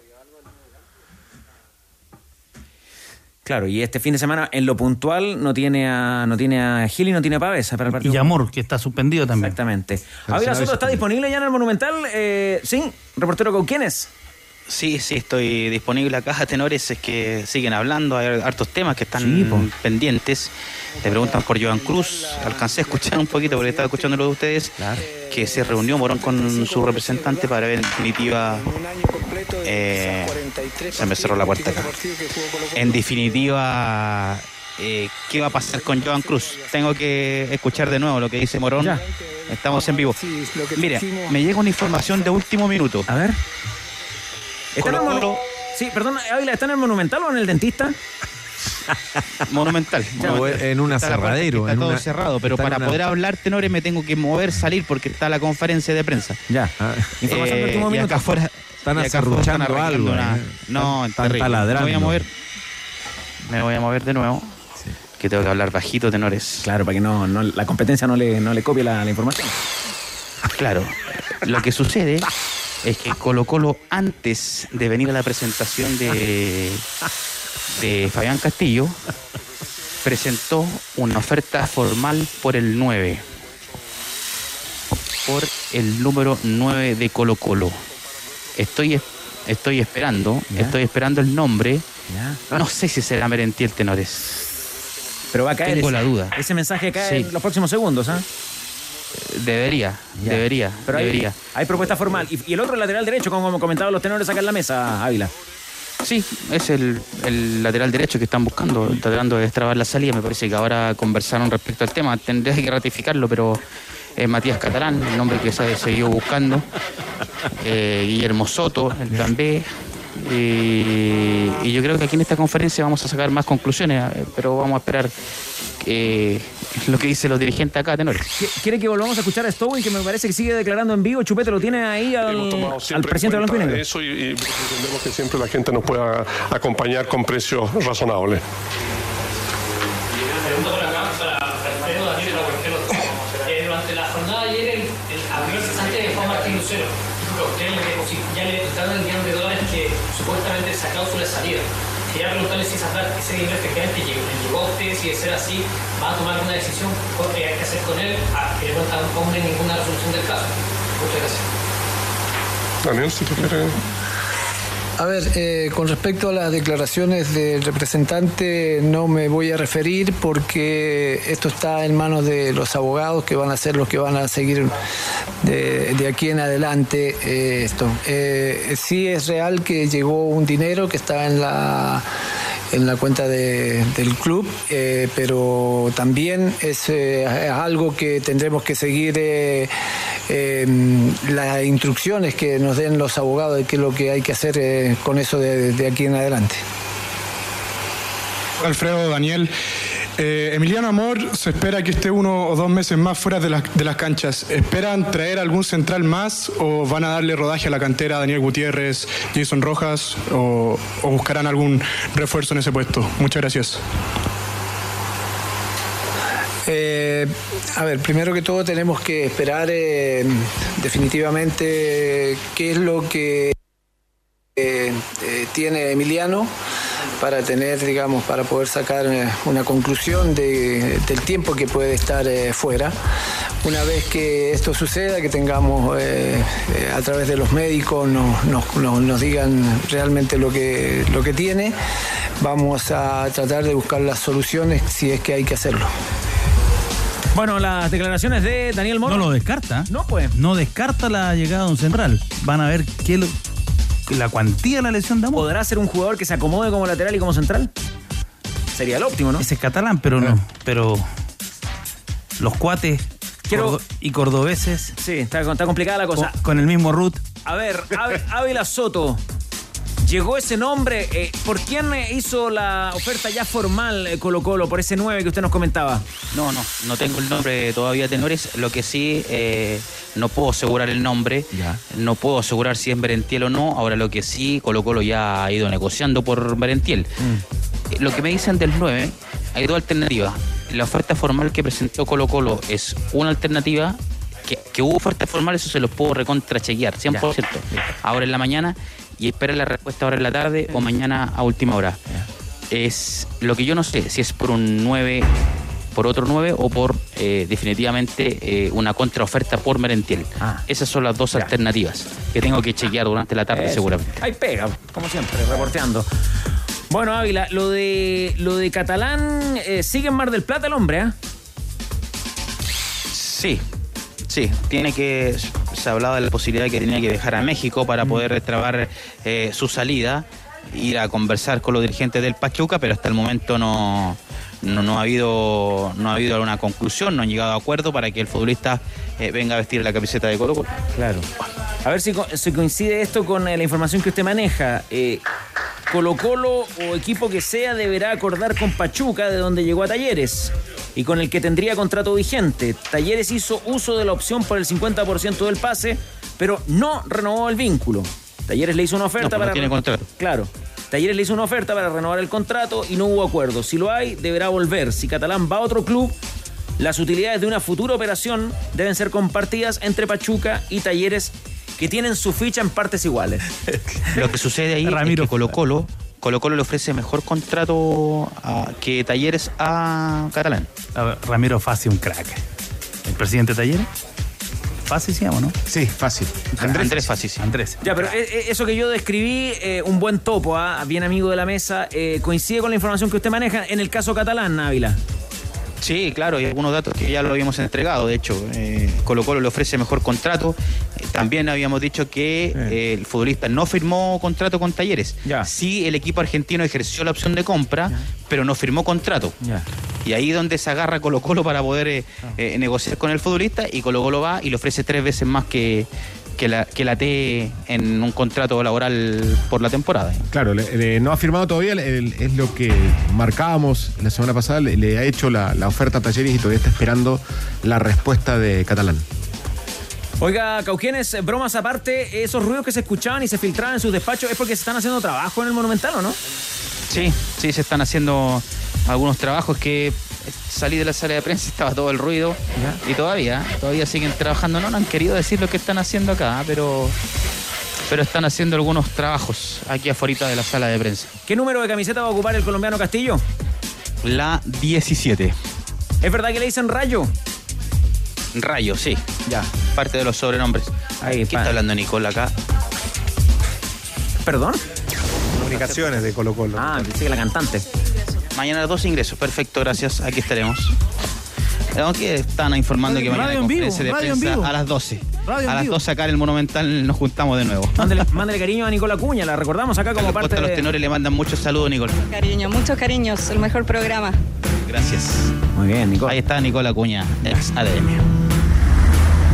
Claro, y este fin de semana en lo puntual no tiene a no tiene a Gil y no tiene a Pavesa para el partido. Y Amor, que está suspendido también. Exactamente. Soto la está disponible ya en el Monumental. Eh, sí, reportero con quiénes. Sí, sí, estoy disponible acá a tenores, es que siguen hablando, hay hartos temas que están Sí, po. pendientes. Te preguntan por Joan Cruz, alcancé a escuchar un poquito porque estaba escuchando lo de ustedes, que se reunió Morón con su representante para ver en definitiva... eh, se me cerró la puerta acá. En definitiva, eh, ¿qué va a pasar con Joan Cruz? Tengo que escuchar de nuevo lo que dice Morón. Estamos en vivo. Mire, me llega una información de último minuto. A ver. ¿Está Sí, perdón, Ávila, ¿está en el Monumental o en el dentista? Monumental. En un aserradero, Está en todo una- cerrado, pero para una- poder hablar, tenores, me tengo que mover, salir porque está la conferencia de prensa. Ya. Información de último minuto. acá afuera Están acerruchando están algo, una- eh. No, Están terrible. taladrando. Me voy a mover. Me voy a mover de nuevo. Que tengo que hablar bajito, tenores. Claro, para que no, no- la competencia no le, no le copie la, la información. Claro, lo que sucede es que Colo Colo, antes de venir a la presentación de, de Fabián Castillo, presentó una oferta formal por el 9, por el número 9 de Colo Colo. Estoy, es- estoy esperando, estoy esperando el nombre. No sé si será Merentiel Tenores. Pero va a caer Tengo ese, la duda. ese mensaje cae Sí. en los próximos segundos, ¿ah? Debería, debería, Pero hay, debería. hay propuesta formal. Y, y el otro lateral derecho, como comentaban los tenores acá en la mesa, Ávila. Sí, es el, lateral derecho que están buscando, tratando de destrabar la salida. Me parece que ahora conversaron respecto al tema. Tendría que ratificarlo, pero es Matías Catalán, el nombre que se ha seguido buscando. Eh, Guillermo Soto, el plan B. Eh, y yo creo que aquí en esta conferencia vamos a sacar más conclusiones, eh, pero vamos a esperar eh, lo que dicen los dirigentes acá, tenores. ¿Qui- ¿Quiere que volvamos a escuchar a Stowin, que me parece que sigue declarando en vivo? Chupete lo tiene ahí al, al presidente en Blanco y. Eso y, y entendemos que siempre la gente nos pueda acompañar con precios razonables. Ese dinero efectivamente llegó, le llegó a usted, si de ser así, va a tomar alguna decisión que hay que hacer con él, a que no ponga ninguna resolución del caso. Muchas gracias. Daniel, si tú quieres. A ver, eh, con respecto a las declaraciones del representante, no me voy a referir porque esto está en manos de los abogados que van a ser los que van a seguir de, de aquí en adelante eh, esto. Eh, sí es real que llegó un dinero que está en la en la cuenta de- del club, eh, pero también es, eh, es algo que tendremos que seguir eh, eh, las instrucciones que nos den los abogados de qué es lo que hay que hacer con eso de aquí en adelante. Alfredo, Daniel. Eh, Emiliano Amor se espera que esté uno o dos meses más fuera de, las- de las canchas. ¿Esperan traer algún central más o van a darle rodaje a la cantera Daniel Gutiérrez, Jason Rojas o, buscarán algún refuerzo en ese puesto? Muchas gracias. Eh, a ver, primero que todo tenemos que esperar eh, definitivamente qué es lo que tiene Emiliano para tener, digamos, para poder sacar eh, una conclusión de- del tiempo que puede estar eh, fuera. Una vez que esto suceda, que tengamos eh, eh, a través de los médicos nos, nos- nos- nos digan realmente lo que, lo que tiene, vamos a tratar de buscar las soluciones si es que hay que hacerlo. Bueno, las declaraciones de Daniel Moro. No lo descarta. No, pues. No descarta la llegada de un central. Van a ver qué lo- la cuantía de la lesión de Amor. ¿Podrá ser un jugador que se acomode como lateral y como central? Sería el óptimo, ¿no? Ese es catalán, pero no. Pero los cuates Quiero- y cordobeses Sí, está, está complicada la cosa. con, con el mismo root. A ver, Ávila Soto. Llegó ese nombre. eh, ¿Por quién eh, hizo la oferta ya formal eh, Colo Colo? Por ese 9 que usted nos comentaba. No, no, no tengo el nombre todavía, tenores. Lo que sí, eh, no puedo asegurar el nombre. No puedo asegurar si es Merentiel o no. Ahora, lo que sí, Colo Colo ya ha ido negociando por Merentiel. Eh, Lo que me dicen del 9, hay dos alternativas. La oferta formal que presentó Colo Colo es una alternativa. Que, que hubo oferta formal, eso se los puedo recontrachequear, 100%. Ahora en la mañana y espera la respuesta ahora en la tarde o mañana a última hora. Es lo que yo no sé, si es por un 9 por otro 9 o por eh, definitivamente eh, una contraoferta por Merentiel. Esas son las dos alternativas que tengo que chequear durante la tarde Eso. seguramente. Ahí pega, como siempre, reporteando. Bueno, Ávila, lo de lo de Catalán eh, sigue en Mar del Plata el hombre, ¿ah? Sí, sí, tiene que, se hablaba de la posibilidad que tenía que viajar a México para poder trabar eh, su salida, ir a conversar con los dirigentes del Pachuca, pero hasta el momento no, no, no ha habido no ha habido alguna conclusión, no han llegado a acuerdo para que el futbolista eh, venga a vestir la camiseta de Colo Colo. Claro. A ver si, co- si coincide esto con eh, la información que usted maneja. Eh, Colo Colo o equipo que sea deberá acordar con Pachuca de donde llegó a Talleres y con el que tendría contrato vigente. Talleres hizo uso de la opción por el 50% del pase, pero no renovó el vínculo. Talleres le hizo una oferta No, pues no para... tiene contrato. Claro. Talleres le hizo una oferta para renovar el contrato y no hubo acuerdo. Si lo hay, deberá volver. Si Catalán va a otro club, las utilidades de una futura operación deben ser compartidas entre Pachuca y Talleres que tienen su ficha en partes iguales. Lo que sucede ahí es que Colo Colo, Colo Colo le ofrece mejor contrato a- que Talleres a Catalán. A ver, Ramiro Fassi, un crack. El presidente de Talleres. Fassi se llama, ¿no? Sí, fácil. Andrés, Andrés sí. Andrés. Ya, pero eh, eh, eso que yo describí, eh, un buen topo, ¿ah? bien amigo de la mesa, eh, coincide con la información que usted maneja en el caso catalán, Ávila. Sí, claro, y algunos datos que ya lo habíamos entregado. De hecho, eh, Colo Colo le ofrece mejor contrato. Eh, también habíamos dicho que eh, el futbolista no firmó contrato con Talleres. Sí, el equipo argentino ejerció la opción de compra, pero no firmó contrato. Y ahí es donde se agarra Colo Colo para poder eh, eh, negociar con el futbolista y Colo Colo va y le ofrece tres veces más que, que la, que la T en un contrato laboral por la temporada. Claro, le- le- no ha firmado todavía, es lo que marcábamos la semana pasada, le, le ha hecho la, la oferta a Talleres y todavía está esperando la respuesta de Catalán. Oiga, Cauquienes, bromas aparte, esos ruidos que se escuchaban y se filtraban en sus despachos es porque se están haciendo trabajo en el Monumental, ¿o no? Sí, sí, se están haciendo algunos trabajos que salí de la sala de prensa, estaba todo el ruido y todavía, todavía siguen trabajando. No, no han querido decir lo que están haciendo acá, pero, pero están haciendo algunos trabajos aquí afuera de la sala de prensa. ¿Qué número de camiseta va a ocupar el colombiano Castillo? La 17. ¿Es verdad que le dicen rayo? Rayo, sí. Ya. Parte de los sobrenombres. Ahí, ¿Qué está hablando Nicole acá? ¿Perdón? Comunicaciones de Colo Colo. Ah, pensé que la cantante. Mañana a las 12 ingresos. Perfecto, gracias. Aquí estaremos. Aunque están informando que mañana hay Radio en vivo, conferencia de radio en prensa a las 12. Radio en a las vivo. 12 acá en el Monumental nos juntamos de nuevo. Mándele, mándele cariño a Nicola Cuña, la recordamos acá como parte Los de... tenores le mandan muchos saludos, Nicole. Cariño, muchos cariños, el mejor programa. Gracias. Muy bien, Nicole. Ahí está Nicola Cuña, ex ADM.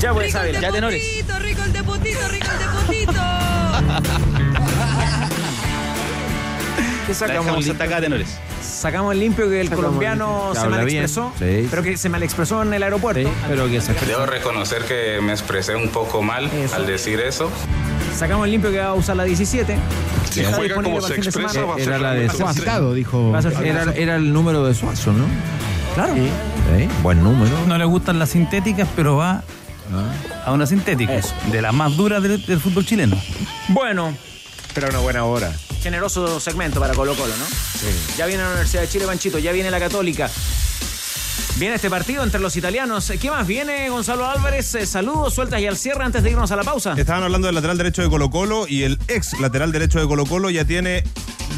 Ya pues, Ávila. Ya tenores. Rico, rico el depotito, rico el depotito. ¿Qué hasta acá, tenores. Sacamos el limpio que el Sacamos colombiano el limpio. se Habla mal bien. expresó, Sí. pero que se mal expresó en el aeropuerto. pero que se Debo reconocer que me expresé un poco mal al decir eso. Sacamos el limpio que va a usar la 17. Si juega como se expresa, va a ser Era la de Suazo. Dijo. Era, el número de Suazo, ¿no? Claro. Sí, buen número. No le gustan las sintéticas, pero va a una sintética. De las más duras del, del fútbol chileno. Bueno, Pero una buena hora. generoso segmento para Colo Colo, ¿no? Ya viene la Universidad de Chile, Panchito, ya viene la Católica. Viene este partido entre los italianos. ¿Qué más viene, Gonzalo Álvarez? Eh, Saludos, sueltas y al cierre antes de irnos a la pausa. Estaban hablando del lateral derecho de Colo Colo y el ex lateral derecho de Colo Colo ya tiene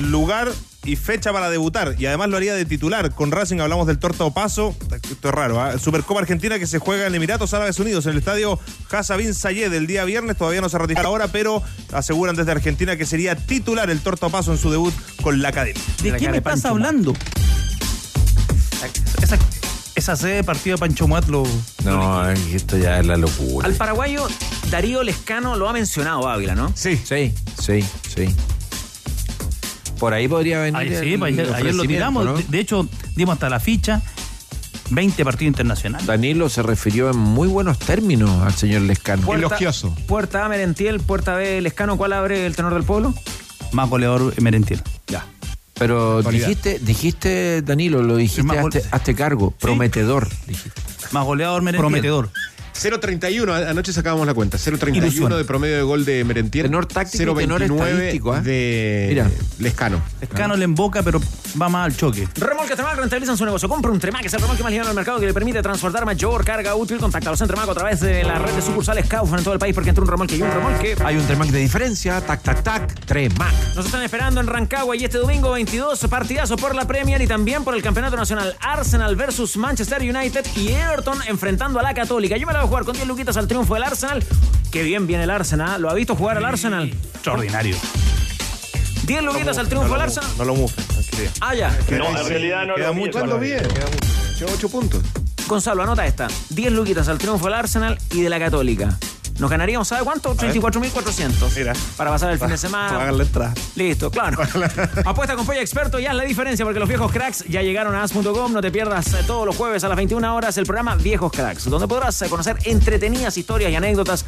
lugar y fecha para debutar y además lo haría de titular. Con Racing hablamos del Torto Paso, esto es raro, ¿ah? Supercopa Argentina que se juega en Emiratos Árabes Unidos en el estadio Casa Bin Zayed el día viernes, todavía no se ratifica ahora, pero aseguran desde Argentina que sería titular el Torto Paso en su debut con la academia. ¿De la qué me de estás hablando? Esa, esa sede de partido de Pancho Muat lo. No, esto ya es la locura. Al paraguayo Darío Lescano lo ha mencionado Ávila, ¿no? Sí, sí, sí, sí. Por ahí podría venir. Ay, sí, el pues ayer, ayer lo tiramos. ¿no? De, hecho, dimos hasta la ficha. 20 partidos internacionales. Danilo se refirió en muy buenos términos al señor Lescano. Puerta, Puerta A, Merentiel, puerta B, Lescano. ¿Cuál abre el tenor del pueblo? Más goleador Merentiel. Pero dijiste, dijiste, Danilo, lo dijiste, hazte, hazte cargo, prometedor. dijiste. Más goleador Merentiel. Prometedor. 0.31, a- anoche sacábamos la cuenta. 0.31 Ilusión. de promedio de gol de Merentiel. Tenor táctico y tenor 0.29 estadístico, ¿eh? de Mira. Lescano. Escano le emboca, pero va más al choque. Remolque Tremac rentabilizan su negocio. Compra un Tremac, es el remolque más liviano del mercado que le permite transportar mayor carga útil. Contáctalos en Tremac a través de la red de sucursales Kaufman en todo el país porque entre un remolque y un remolque. Hay un Tremac de diferencia, tac, tac, tac, Tremac. Nos están esperando en Rancagua y este domingo 22 partidazos por la Premier y también por el Campeonato Nacional. Arsenal versus Manchester United y Everton enfrentando a la Católica. Yo me la jugar con 10 luquitas al triunfo del Arsenal. Qué bien viene el Arsenal. ¿Lo ha visto jugar al Arsenal? Extraordinario. 10 luquitas al triunfo del Arsenal. No lo tranquilidad. Ah, ya. No, en realidad no queda mucho. Todavía, bien. queda mucho. Lleva 8 puntos. Gonzalo, anota esta. 10 luquitas al triunfo del Arsenal y de la Católica. Nos ganaríamos, ¿sabe cuánto? 34.400. Mira. Para pasar el fin de semana. Pagan la entrada. Listo, claro. Apuesta con Polla Experto y haz la diferencia porque los viejos cracks ya llegaron a as.com. No te pierdas eh, todos los jueves a las 21 horas el programa Viejos Cracks, donde podrás eh, conocer entretenidas historias y anécdotas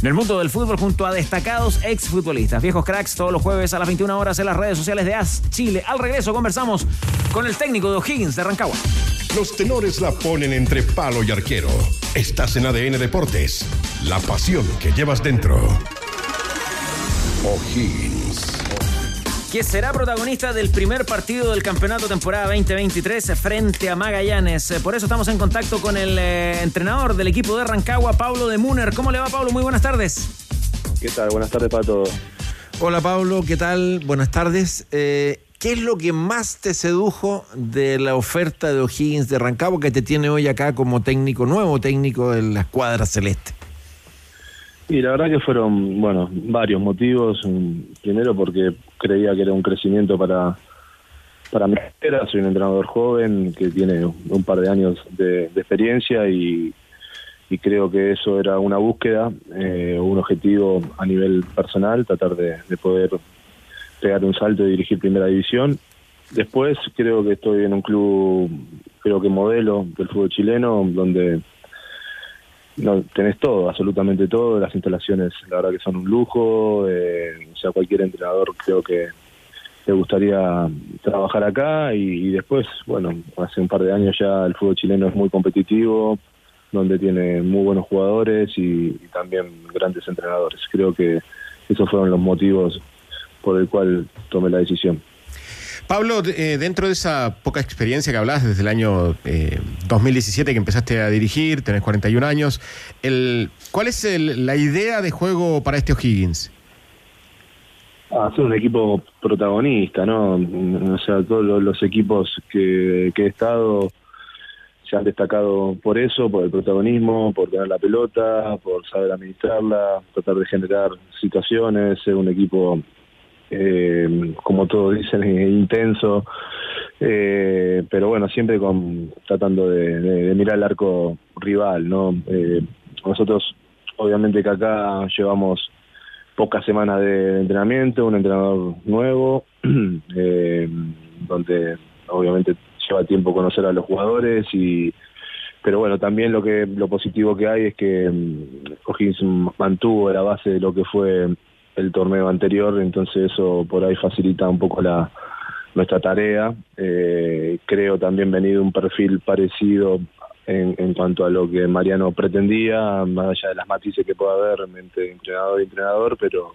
del mundo del fútbol junto a destacados exfutbolistas. Viejos Cracks todos los jueves a las 21 horas en las redes sociales de As Chile. Al regreso conversamos con el técnico de O'Higgins de Rancagua. Los tenores la ponen entre palo y arquero. Estás en ADN Deportes. La pasión que llevas dentro. O'Higgins. que será protagonista del primer partido del campeonato temporada 2023 frente a Magallanes. Eh, Por eso estamos en contacto con el eh, entrenador del equipo de Rancagua, Pablo de Muner. ¿Cómo le va, Pablo? Muy buenas tardes. ¿Qué tal? Buenas tardes para todos. Hola Pablo, ¿qué tal? Buenas tardes. Eh, ¿Qué es lo que más te sedujo de la oferta de O'Higgins de Rancagua que te tiene hoy acá como técnico, nuevo técnico de la escuadra celeste? Y la verdad que fueron, bueno, varios motivos. Primero porque creía que era un crecimiento para, para mi carrera. Soy un entrenador joven que tiene un par de años de, experiencia y, y creo que eso era una búsqueda, eh, un objetivo a nivel personal, tratar de, de poder pegar un salto y dirigir primera división. Después creo que estoy en un club, creo que modelo del fútbol chileno, donde no tenés todo, absolutamente todo, las instalaciones la verdad que son un lujo, eh, o sea, cualquier entrenador creo que le gustaría trabajar acá y, después, bueno, hace un par de años ya el fútbol chileno es muy competitivo, donde tiene muy buenos jugadores y también grandes entrenadores. Creo que esos fueron los motivos por el cual tomé la decisión. Pablo, eh, dentro de esa poca experiencia que hablas desde el año eh, 2017 que empezaste a dirigir, tenés 41 años, el, ¿cuál es el- la idea de juego para este O'Higgins? Ah, ser un equipo protagonista, ¿no? O sea, todos los, los equipos que, que he estado se han destacado por eso, por el protagonismo, por tener la pelota, por saber administrarla, tratar de generar situaciones, ser un equipo, eh, como todos dicen, intenso, eh, pero bueno, siempre con tratando de mirar el arco rival, ¿no? Eh, nosotros, obviamente que acá llevamos pocas semanas de entrenamiento, un entrenador nuevo, eh, donde obviamente lleva tiempo conocer a los jugadores y pero bueno también lo que lo positivo que hay es que mm, O'Higgins mantuvo la base de lo que fue el torneo anterior entonces eso por ahí facilita un poco la nuestra tarea. Eh, creo también venido un perfil parecido en, en cuanto a lo que Mariano pretendía más allá de las matices que pueda haber entre entrenador y entrenador pero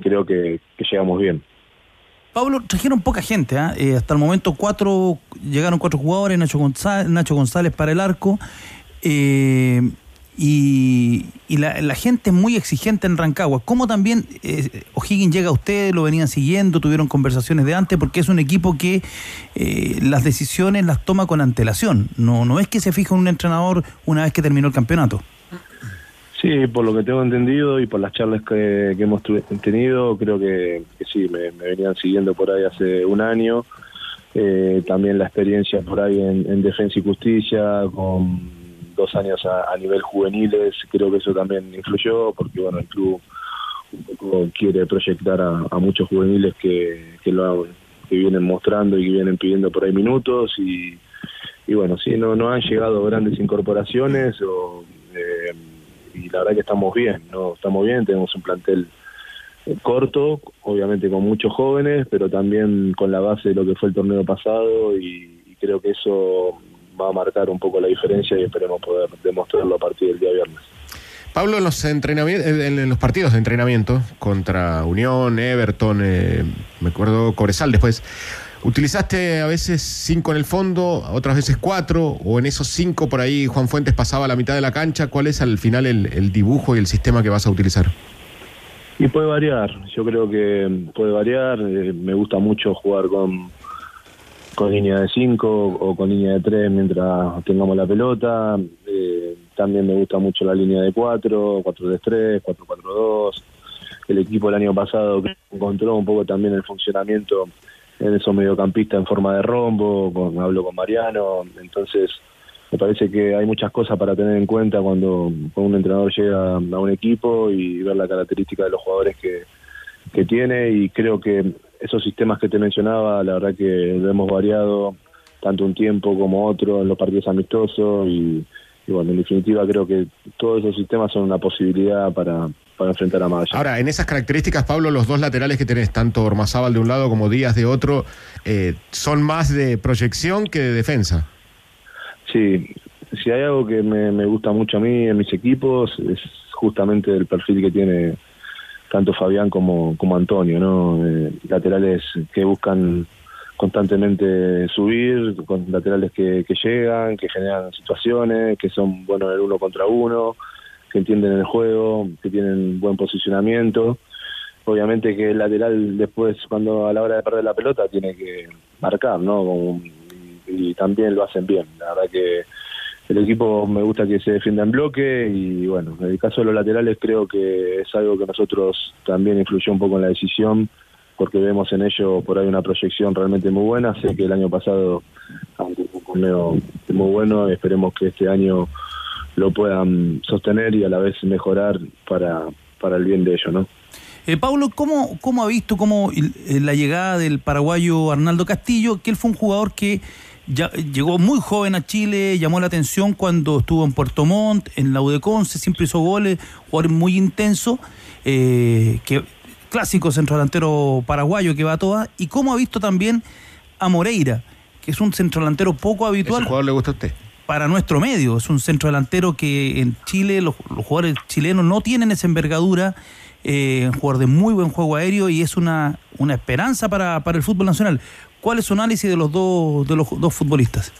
creo que, llegamos bien. Pablo, trajeron poca gente, ¿ah? Eh, hasta el momento cuatro, llegaron cuatro jugadores, Nacho González, Nacho González para el arco, eh, y, y la, la gente es muy exigente en Rancagua. ¿Cómo también eh, O'Higgins llega a ustedes, lo venían siguiendo, tuvieron conversaciones de antes? Porque es un equipo que eh, las decisiones las toma con antelación, no, no es que se fija un entrenador una vez que terminó el campeonato. Sí, por lo que tengo entendido y por las charlas que, hemos tenido, creo que, que sí, me, venían siguiendo por ahí hace un año. Eh, también la experiencia por ahí en Defensa y Justicia, con dos años a, nivel juveniles, creo que eso también influyó, porque bueno, el club un poco quiere proyectar a, muchos juveniles que, que lo que vienen mostrando y que vienen pidiendo por ahí minutos y, y bueno, sí, no, no han llegado grandes incorporaciones o, eh, y la verdad que estamos bien, no estamos bien, tenemos un plantel eh, corto, obviamente con muchos jóvenes, pero también con la base de lo que fue el torneo pasado y creo que eso va a marcar un poco la diferencia y esperemos poder demostrarlo a partir del día viernes. Pablo, en los, entrenamientos, en los partidos de entrenamiento contra Unión, Everton, eh, me acuerdo Cobresal después, ¿utilizaste a veces cinco en el fondo, otras veces cuatro, o en esos cinco por ahí Juan Fuentes pasaba a la mitad de la cancha? ¿Cuál es al final el, el dibujo y el sistema que vas a utilizar? Y puede variar, yo creo que puede variar, eh, me gusta mucho jugar con, con línea de 5 o con línea de 3 mientras tengamos la pelota, eh, también me gusta mucho la línea de 4, 4-3-3, 4-4-2, el equipo el año pasado encontró un poco también el funcionamiento en esos mediocampistas en forma de rombo, con, hablo con Mariano, entonces me parece que hay muchas cosas para tener en cuenta cuando, cuando un entrenador llega a un equipo y ver la característica de los jugadores que, que tiene y creo que esos sistemas que te mencionaba, la verdad que lo hemos variado tanto un tiempo como otro en los partidos amistosos y, y bueno, en definitiva creo que todos esos sistemas son una posibilidad para, para enfrentar a Magallanes. Ahora, en esas características, Pablo, los dos laterales que tenés, tanto Ormazábal de un lado como Díaz de otro, eh, son más de proyección que de defensa. Sí, si hay algo que me, me gusta mucho a mí en mis equipos es justamente el perfil que tiene tanto Fabián como, como Antonio, ¿no? Eh, laterales que buscan constantemente subir, con laterales que, que llegan, que generan situaciones, que son buenos en el uno contra uno, que entienden el juego, que tienen buen posicionamiento. Obviamente que el lateral después, cuando a la hora de perder la pelota, tiene que marcar, ¿no? Como- y, y también lo hacen bien. La verdad que el equipo me gusta que se defienda en bloque y bueno, en el caso de los laterales creo que es algo que nosotros también influyó un poco en la decisión porque vemos en ello por ahí una proyección realmente muy buena. Sé que el año pasado fue un torneo muy bueno, esperemos que este año lo puedan sostener y a la vez mejorar para, para el bien de ellos, ¿no? Eh, Pablo, ¿cómo, ¿cómo ha visto cómo la llegada del paraguayo Arnaldo Castillo, que él fue un jugador que ya, llegó muy joven a Chile, llamó la atención cuando estuvo en Puerto Montt, en la Udeconce, siempre hizo goles, jugador muy intenso, eh, que clásico centrodelantero paraguayo que va a todas, y cómo ha visto también a Moreira, que es un centrodelantero poco habitual. ¿Ese jugador le gusta a usted? Para nuestro medio, es un centrodelantero que en Chile los, los jugadores chilenos no tienen esa envergadura, eh, un jugador de muy buen juego aéreo y es una, una esperanza para, para el fútbol nacional. ¿Cuál es su análisis de los dos, de los dos futbolistas?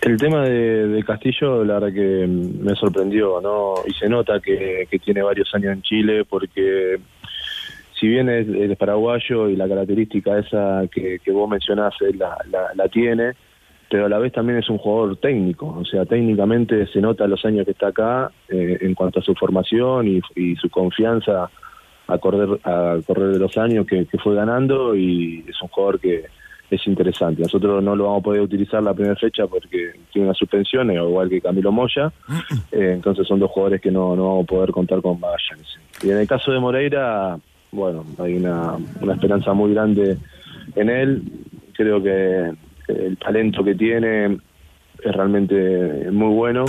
El tema de, Castillo, la verdad que me sorprendió, ¿no? Y se nota que, que tiene varios años en Chile porque si bien es, paraguayo y la característica esa que, vos mencionás él la, la, tiene, pero a la vez también es un jugador técnico, o sea, técnicamente se nota los años que está acá eh, en cuanto a su formación y su confianza a correr a correr de los años que, que fue ganando y es un jugador que, es interesante. Nosotros no lo vamos a poder utilizar la primera fecha porque tiene una suspensión, igual que Camilo Moya, eh, entonces son dos jugadores que no, no vamos a poder contar con Magallanes. Y en el caso de Moreira, bueno, hay una, una esperanza muy grande en él, creo que el talento que tiene es realmente muy bueno.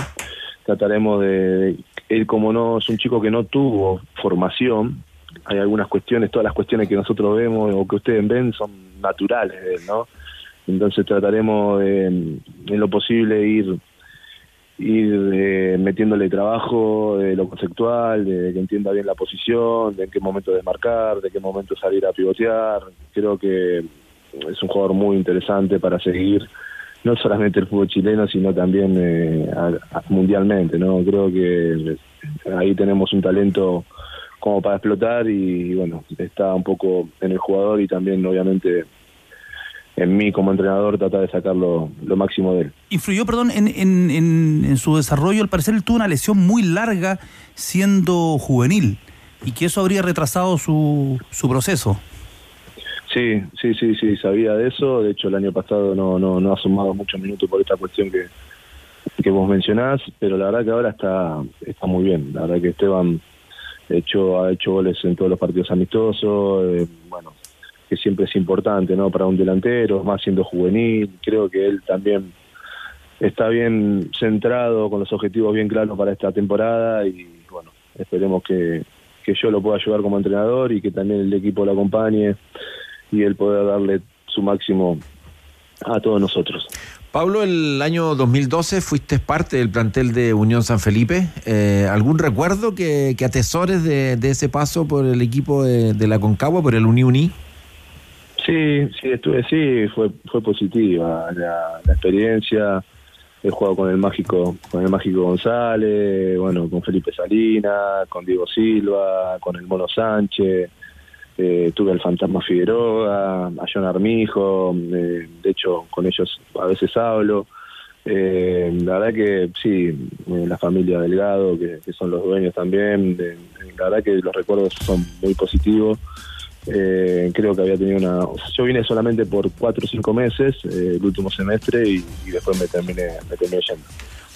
Trataremos de- él como no es un chico que no tuvo formación, hay algunas cuestiones, todas las cuestiones que nosotros vemos o que ustedes ven son naturales de él, ¿no? Entonces trataremos de, en lo posible ir ir eh, metiéndole trabajo de lo conceptual, de que entienda bien la posición, de en qué momento desmarcar, de qué momento salir a pivotear. Creo que es un jugador muy interesante para seguir, no solamente el fútbol chileno, sino también eh, mundialmente. no Creo que ahí tenemos un talento como para explotar y bueno, está un poco en el jugador y también obviamente en mí como entrenador tratar de sacar lo, lo máximo de él. Influyó, perdón, en, en- en- en su desarrollo. Al parecer él tuvo una lesión muy larga siendo juvenil y que eso habría retrasado su, su proceso. Sí, sí, sí, sí, sabía de eso. De hecho, el año pasado no, no, no ha sumado muchos minutos por esta cuestión que, que vos mencionás, pero la verdad que ahora está, está muy bien. La verdad que Esteban hecho, ha hecho goles en todos los partidos amistosos, eh, bueno, que siempre es importante, ¿no? Para un delantero, más siendo juvenil. Creo que él también está bien centrado, con los objetivos bien claros para esta temporada y bueno, esperemos que, que yo lo pueda ayudar como entrenador y que también el equipo lo acompañe y él pueda darle su máximo a todos nosotros. Pablo, el año 2012 fuiste parte del plantel de Unión San Felipe. Eh, ¿Algún recuerdo que, que atesores de, ese paso por el equipo de, la Concagua, por el Uni Uni? Sí, sí, estuve, sí, fue, fue positiva la, la experiencia. He jugado con el mágico, con el mágico González, bueno, con Felipe Salinas, con Diego Silva, con el Mono Sánchez, eh, tuve al Fantasma Figueroa, a John Armijo, eh, de hecho con ellos a veces hablo. Eh, la verdad que sí, eh, la familia Delgado, que, son los dueños también, la verdad que los recuerdos son muy positivos. Creo que había tenido una... yo vine solamente por cuatro o cinco meses, el último semestre, y, y después me terminé, me terminé yendo.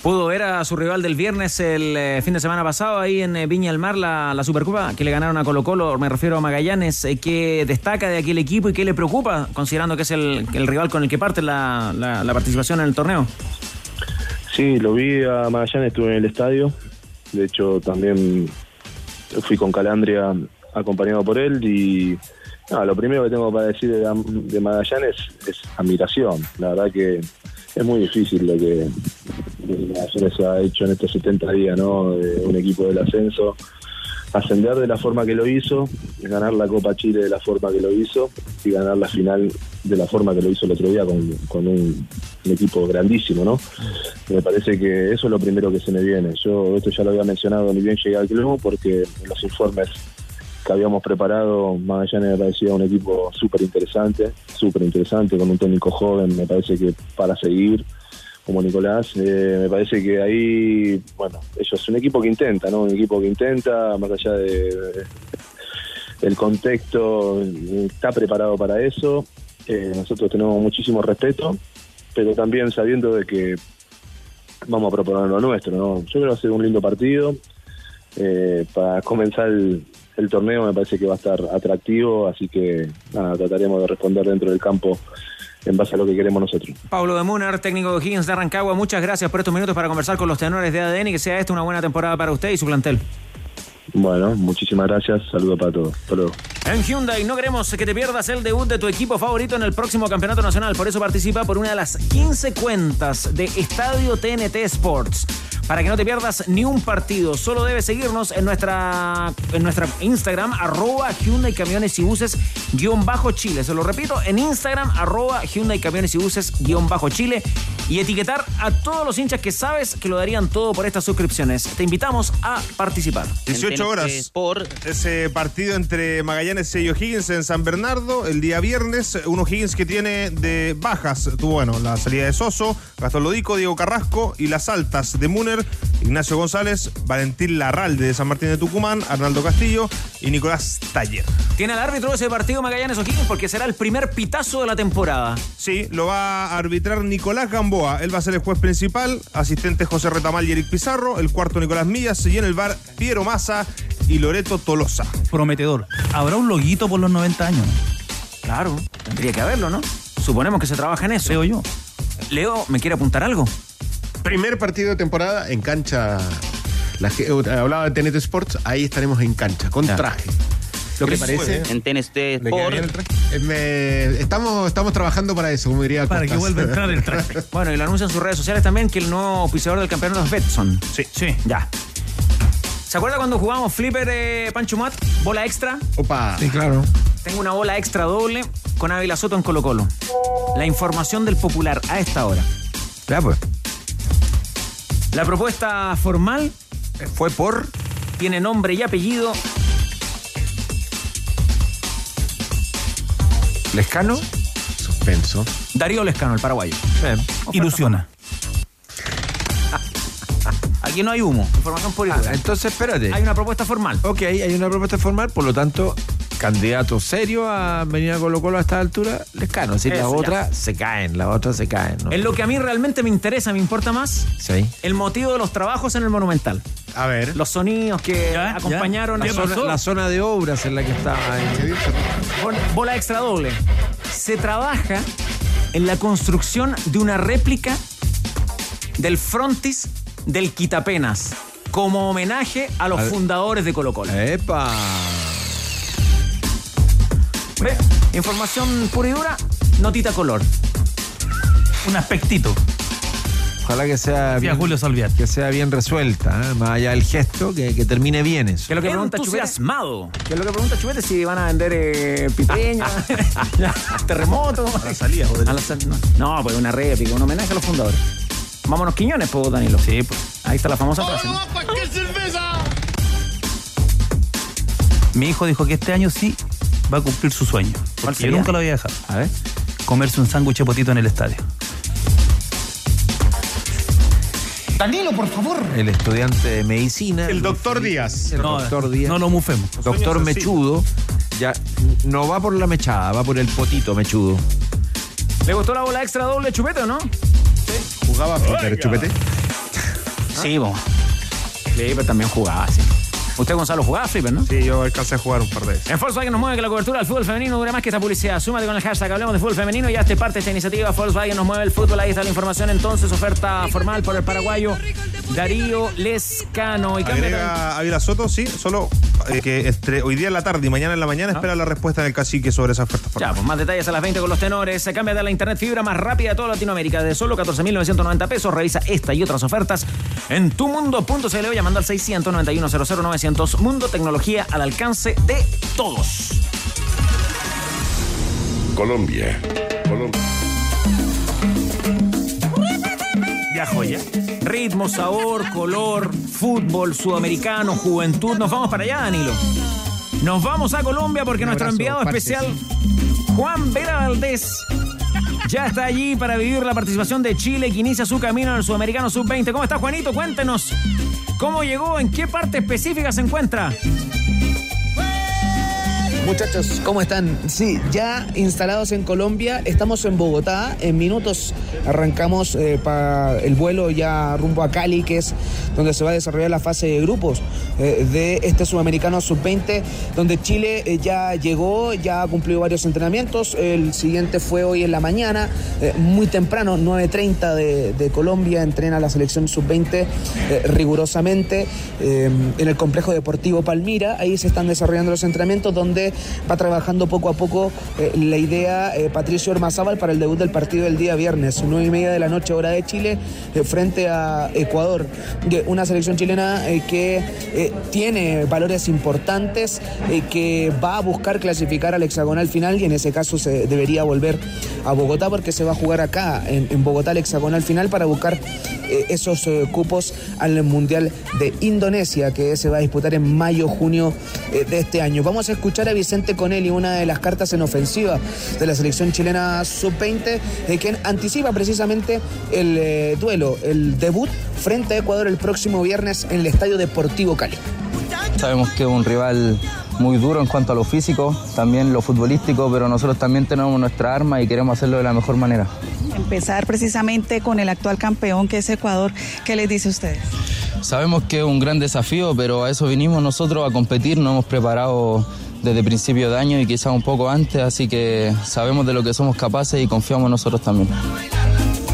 Pudo ver a su rival del viernes el eh, fin de semana pasado ahí en eh, Viña del Mar, la, la Supercopa, que le ganaron a Colo Colo, me refiero a Magallanes. eh, ¿Qué destaca de aquel equipo y qué le preocupa, considerando que es el, el rival con el que parte la, la- participación en el torneo? Sí, lo vi a Magallanes, estuve en el estadio. De hecho, también fui con Calandria acompañado por él y nada, lo primero que tengo para decir de, de Magallanes es admiración. La verdad que es muy difícil lo que Magallanes ha hecho en estos 70 días, ¿no? De un equipo del ascenso. Ascender de la forma que lo hizo, ganar la Copa Chile de la forma que lo hizo y ganar la final de la forma que lo hizo el otro día con, un, equipo grandísimo, ¿no? Me parece que eso es lo primero que se me viene. Yo esto ya lo había mencionado ni bien llegué al club porque los informes que habíamos preparado, Magallanes me parecía un equipo súper interesante, súper interesante, con un técnico joven, me parece que para seguir, como Nicolás, eh, me parece que ahí, bueno, ellos es un equipo que intenta, ¿no? Un equipo que intenta, más allá de, el contexto, está preparado para eso. Eh, nosotros tenemos muchísimo respeto, pero también sabiendo de que vamos a proponer lo nuestro, ¿no? Yo creo que va a ser un lindo partido. Eh, para comenzar el, el torneo me parece que va a estar atractivo, así que nada, trataremos de responder dentro del campo en base a lo que queremos nosotros. Pablo de Munar, técnico de Higgins de Rancagua, muchas gracias por estos minutos para conversar con los tenores de ADN y que sea esta una buena temporada para usted y su plantel. Bueno, muchísimas gracias, saludos para todos. Hasta luego. En Hyundai no queremos que te pierdas el debut de tu equipo favorito en el próximo campeonato nacional, por eso participa por una de las 15 cuentas de Estadio TNT Sports. Para que no te pierdas ni un partido, solo debes seguirnos en nuestra, en nuestra Instagram, arroba Hyundai Camiones y Buses guion bajo Chile. Se lo repito, en Instagram, arroba Hyundai Camiones y Buses guion bajo Chile y etiquetar a todos los hinchas que sabes que lo darían todo por estas suscripciones. Te invitamos a participar. 18 horas. Ese partido entre Magallanes y O'Higgins en San Bernardo el día viernes. Un O'Higgins que tiene de bajas. Tuvo, bueno, la salida de Soso, Gastón Lodico, Diego Carrasco y las altas de Muner Ignacio González, Valentín Larralde de San Martín de Tucumán, Arnaldo Castillo y Nicolás Taller. Tiene el árbitro de ese partido Magallanes O'Higgins porque será el primer pitazo de la temporada. Sí, lo va a arbitrar Nicolás Gamboa. Él va a ser el juez principal, asistente José Retamal y Eric Pizarro, el cuarto Nicolás Millas y en el bar Piero Massa y Loreto Tolosa. Prometedor. ¿Habrá un loguito por los 90 años? Claro, tendría que haberlo, ¿no? Suponemos que se trabaja en eso. Leo yo. Leo, ¿me quiere apuntar algo? Primer partido de temporada en cancha. La, eh, hablaba de TNT Sports, ahí estaremos en cancha, con traje. ¿Lo que parece? En TNT ¿Le queda Sport. bien el traje? Eh, me- estamos, estamos trabajando para eso, como diría Para que vuelva a entrar el traje. Bueno, y lo anuncia en sus redes sociales también que el nuevo auspiciador del campeonato es Betson. Sí. Sí. Ya. ¿Se acuerda cuando jugamos Flipper eh, Pancho Mat? Bola extra. Opa. Sí, claro. Tengo una bola extra doble con Ávila Soto en Colo Colo. La información del popular a esta hora. Ya, pues. La propuesta formal Fue por. tiene nombre y apellido. Lescano. Suspenso. Darío Lescano, el paraguayo. Ilusiona. Aquí no hay humo. Información por Ah, entonces, espérate. Hay una propuesta formal. Ok, hay una propuesta formal, por lo tanto, candidato serio a venir a Colo Colo a esta altura, Lescano. Si las ya. otras se caen, las otras se caen. ¿no? En lo que a mí realmente me interesa, me importa más, Sí. el motivo de los trabajos en el Monumental. A ver. Los sonidos que Ya, acompañaron La a zona, la zona de obras en la que estaba ahí. Bol- bola extra doble. Se trabaja en la construcción de una réplica del frontis del Quitapenas como homenaje a los Al- fundadores de Colo Colo. ¡Epa! ¿Ve? Información pura y dura, notita color. Un aspectito. Ojalá que sea Decía bien, Julio que sea bien resuelta, ¿eh? más allá del gesto, que, que termine bien eso. ¿Qué es lo que pregunta Chupete? Entusiasmado. ¿Qué es lo que pregunta Chupete? Si van a vender eh, pipeña, terremoto. A la salida, joder. A la sal- no. no, pues una réplica, un homenaje a los fundadores. Vámonos Quiñones, pues, Danilo. Sí, pues. Ahí está la famosa frase. ¿no? Mi hijo dijo que este año sí va a cumplir su sueño. ¿Cuál Porque yo sería? nunca lo había dejado. A ver. Comerse un sándwich de potito en el estadio. Danilo, por favor. El estudiante de medicina. El doctor Díaz. El No, doctor Díaz. no lo mufemos. doctor Mechudo. Ya no va por la mechada, va por el potito mechudo. ¿Le gustó la bola extra doble Chupete o no? Jugaba Flipper, chupete. Sí, bo. Sí, pero también jugaba, sí. Usted, Gonzalo, jugaba Flipper, ¿no? Sí, yo alcancé a jugar un par de veces. En Volkswagen nos mueve que la cobertura del fútbol femenino dure más que esta publicidad. Súmate con el hashtag Hablemos de Fútbol Femenino y hazte parte de esta iniciativa. Volkswagen nos mueve el fútbol. Ahí está la información. Entonces, oferta formal por el paraguayo Darío Lescano. Y Agrega Ávila Soto, sí, solo eh, que entre hoy día en la tarde y mañana en la mañana espera la respuesta del cacique sobre esa oferta Ya, formal. pues más detalles a las 20 con los tenores. Se cambia de la internet fibra más rápida de toda Latinoamérica. De solo 14.990 pesos. Revisa esta y otras ofertas en tumundo.cl llamando al 691 900 Mundo Tecnología al alcance de todos. Colombia. Colombia. Ya joya. Ritmo, sabor, color, fútbol, sudamericano, juventud. Nos vamos para allá, Danilo. Nos vamos a Colombia porque nuestro enviado especial, Juan Vera Valdés, ya está allí para vivir la participación de Chile que inicia su camino en el Sudamericano Sub-20. ¿Cómo está, Juanito? Cuéntenos. ¿Cómo llegó? ¿En qué parte específica se encuentra? Muchachos, ¿cómo están? Sí, ya instalados en Colombia, estamos en Bogotá. En minutos arrancamos eh, para el vuelo ya rumbo a Cali, que es donde se va a desarrollar la fase de grupos eh, de este sudamericano sub-20, donde Chile eh, ya llegó, ya ha cumplido varios entrenamientos. El siguiente fue hoy en la mañana, muy temprano, 9.30 de, de Colombia, entrena la selección sub-20 eh, rigurosamente eh, en el complejo deportivo Palmira. Ahí se están desarrollando los entrenamientos donde va trabajando poco a poco eh, la idea eh, Patricio Ormazábal para el debut del partido del día viernes, nueve y media de la noche, hora de Chile, eh, frente a Ecuador. De Una selección chilena que tiene valores importantes, que va a buscar clasificar al hexagonal final y en ese caso se debería volver a Bogotá porque se va a jugar acá, en, Bogotá, el hexagonal final para buscar esos cupos al Mundial de Indonesia que se va a disputar en mayo, junio eh, de este año. Vamos a escuchar a Vicente Conelli, una de las cartas en ofensiva de la selección chilena sub-20, eh, quien anticipa precisamente el eh, duelo, el debut frente a Ecuador el próximo viernes en el Estadio Deportivo Cali. Sabemos que es un rival muy duro en cuanto a lo físico, también lo futbolístico, pero nosotros también tenemos nuestra arma y queremos hacerlo de la mejor manera. Empezar precisamente con el actual campeón que es Ecuador, ¿qué les dice a ustedes? Sabemos que es un gran desafío, pero a eso vinimos nosotros a competir, nos hemos preparado desde principio de año y quizás un poco antes, así que sabemos de lo que somos capaces y confiamos en nosotros también.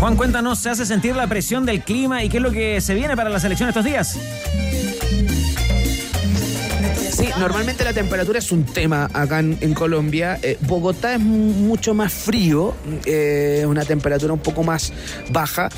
Juan, cuéntanos, ¿se hace sentir la presión del clima y qué es lo que se viene para la selección estos días? Sí, normalmente la temperatura es un tema acá en, en Colombia. Eh, Bogotá es mucho más frío, eh, una temperatura un poco más baja,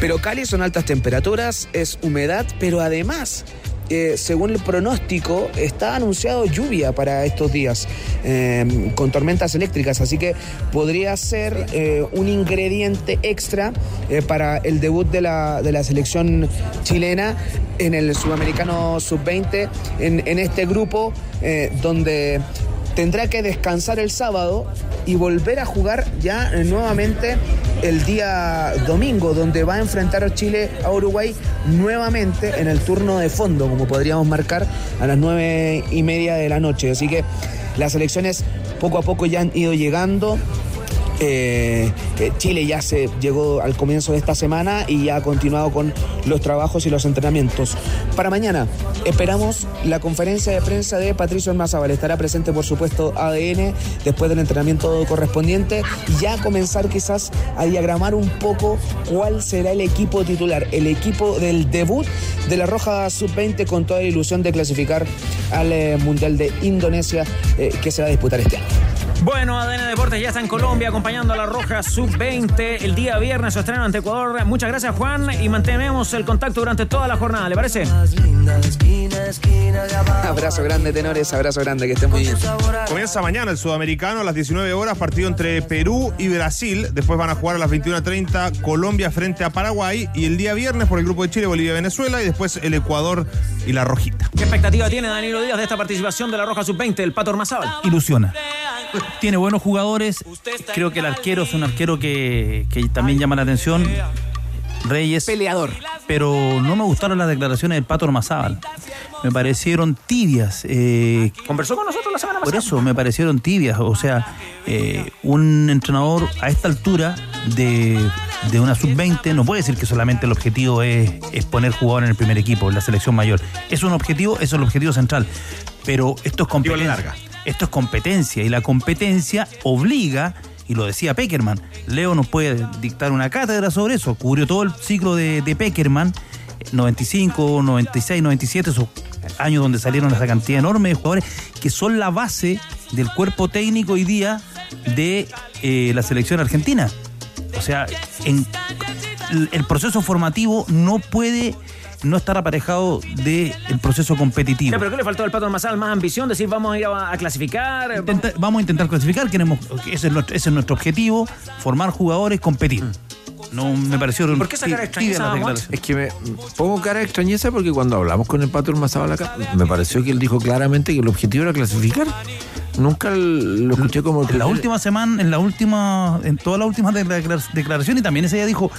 pero Cali son altas temperaturas, es humedad, pero además... eh, según el pronóstico, está anunciado lluvia para estos días, eh, con tormentas eléctricas, así que podría ser eh, un ingrediente extra eh, para el debut de la, de la selección chilena en el sudamericano sub-20, en, en este grupo donde tendrá que descansar el sábado y volver a jugar ya nuevamente el día domingo, donde va a enfrentar a Chile a Uruguay nuevamente en el turno de fondo, como podríamos marcar a las nueve y media de la noche. Así que las elecciones poco a poco ya han ido llegando. Eh, eh, Chile ya se llegó al comienzo de esta semana y ya ha continuado con los trabajos y los entrenamientos. Para mañana esperamos la conferencia de prensa de Patricio Almazábal. Estará presente, por supuesto, ADN después del entrenamiento correspondiente y ya comenzar quizás a diagramar un poco cuál será el equipo titular, el equipo del debut de la Roja Sub-20 con toda la ilusión de clasificar al eh, Mundial de Indonesia que se va a disputar este año. Bueno, ADN Deportes ya está en Colombia acompañando a la Roja Sub-20 el día viernes su estreno ante Ecuador. Muchas gracias Juan y mantenemos el contacto durante toda la jornada, ¿le parece? Abrazo grande, tenores, abrazo grande, que estén muy bien. Comienza mañana el sudamericano a las 19 horas, partido entre Perú y Brasil. Después van a jugar a las 21.30 Colombia frente a Paraguay. Y el día viernes por el grupo de Chile, Bolivia, Venezuela. Y después el Ecuador y la Rojita. ¿Qué expectativa tiene Danilo Díaz de esta participación de la Roja Sub-20, el Pato Ormazábal? Ilusiona. Tiene buenos jugadores. Creo que el arquero es un arquero que, que también llama la atención. Reyes. Peleador. Pero no me gustaron las declaraciones del Pato Ormazábal. Me parecieron tibias. eh, Conversó con nosotros la semana por pasada. eso me parecieron tibias. O sea, eh, un entrenador a esta altura de, de una sub-20 no puede decir que solamente el objetivo es, es poner jugador en el primer equipo, en la selección mayor. Es un objetivo, eso es el objetivo central. Pero esto es competencia. Esto es competencia y la competencia obliga, y lo decía Peckerman, Leo nos puede dictar una cátedra sobre eso. Cubrió todo el ciclo de, de Peckerman, 95, 96, 97, esos años donde salieron esa cantidad enorme de jugadores que son la base del cuerpo técnico hoy día de eh, la selección argentina. O sea, el proceso formativo no puede no estar aparejado del proceso competitivo. Ya, ¿Pero qué le faltó al Pato Ormazábal? ¿Más ambición? Decir, vamos a ir a, a clasificar. Intenta- vamos a intentar clasificar, queremos, ese es nuestro, ese es nuestro objetivo, formar jugadores, competir. No me pareció ¿Por qué esa cara extrañeza. Es que me pongo cara de extrañeza porque cuando hablamos con el Pato acá, me pareció que él dijo claramente que el objetivo era clasificar. Nunca lo escuché como... En la última semana, en la última, en todas las últimas declara- declaraciones, y también ese día dijo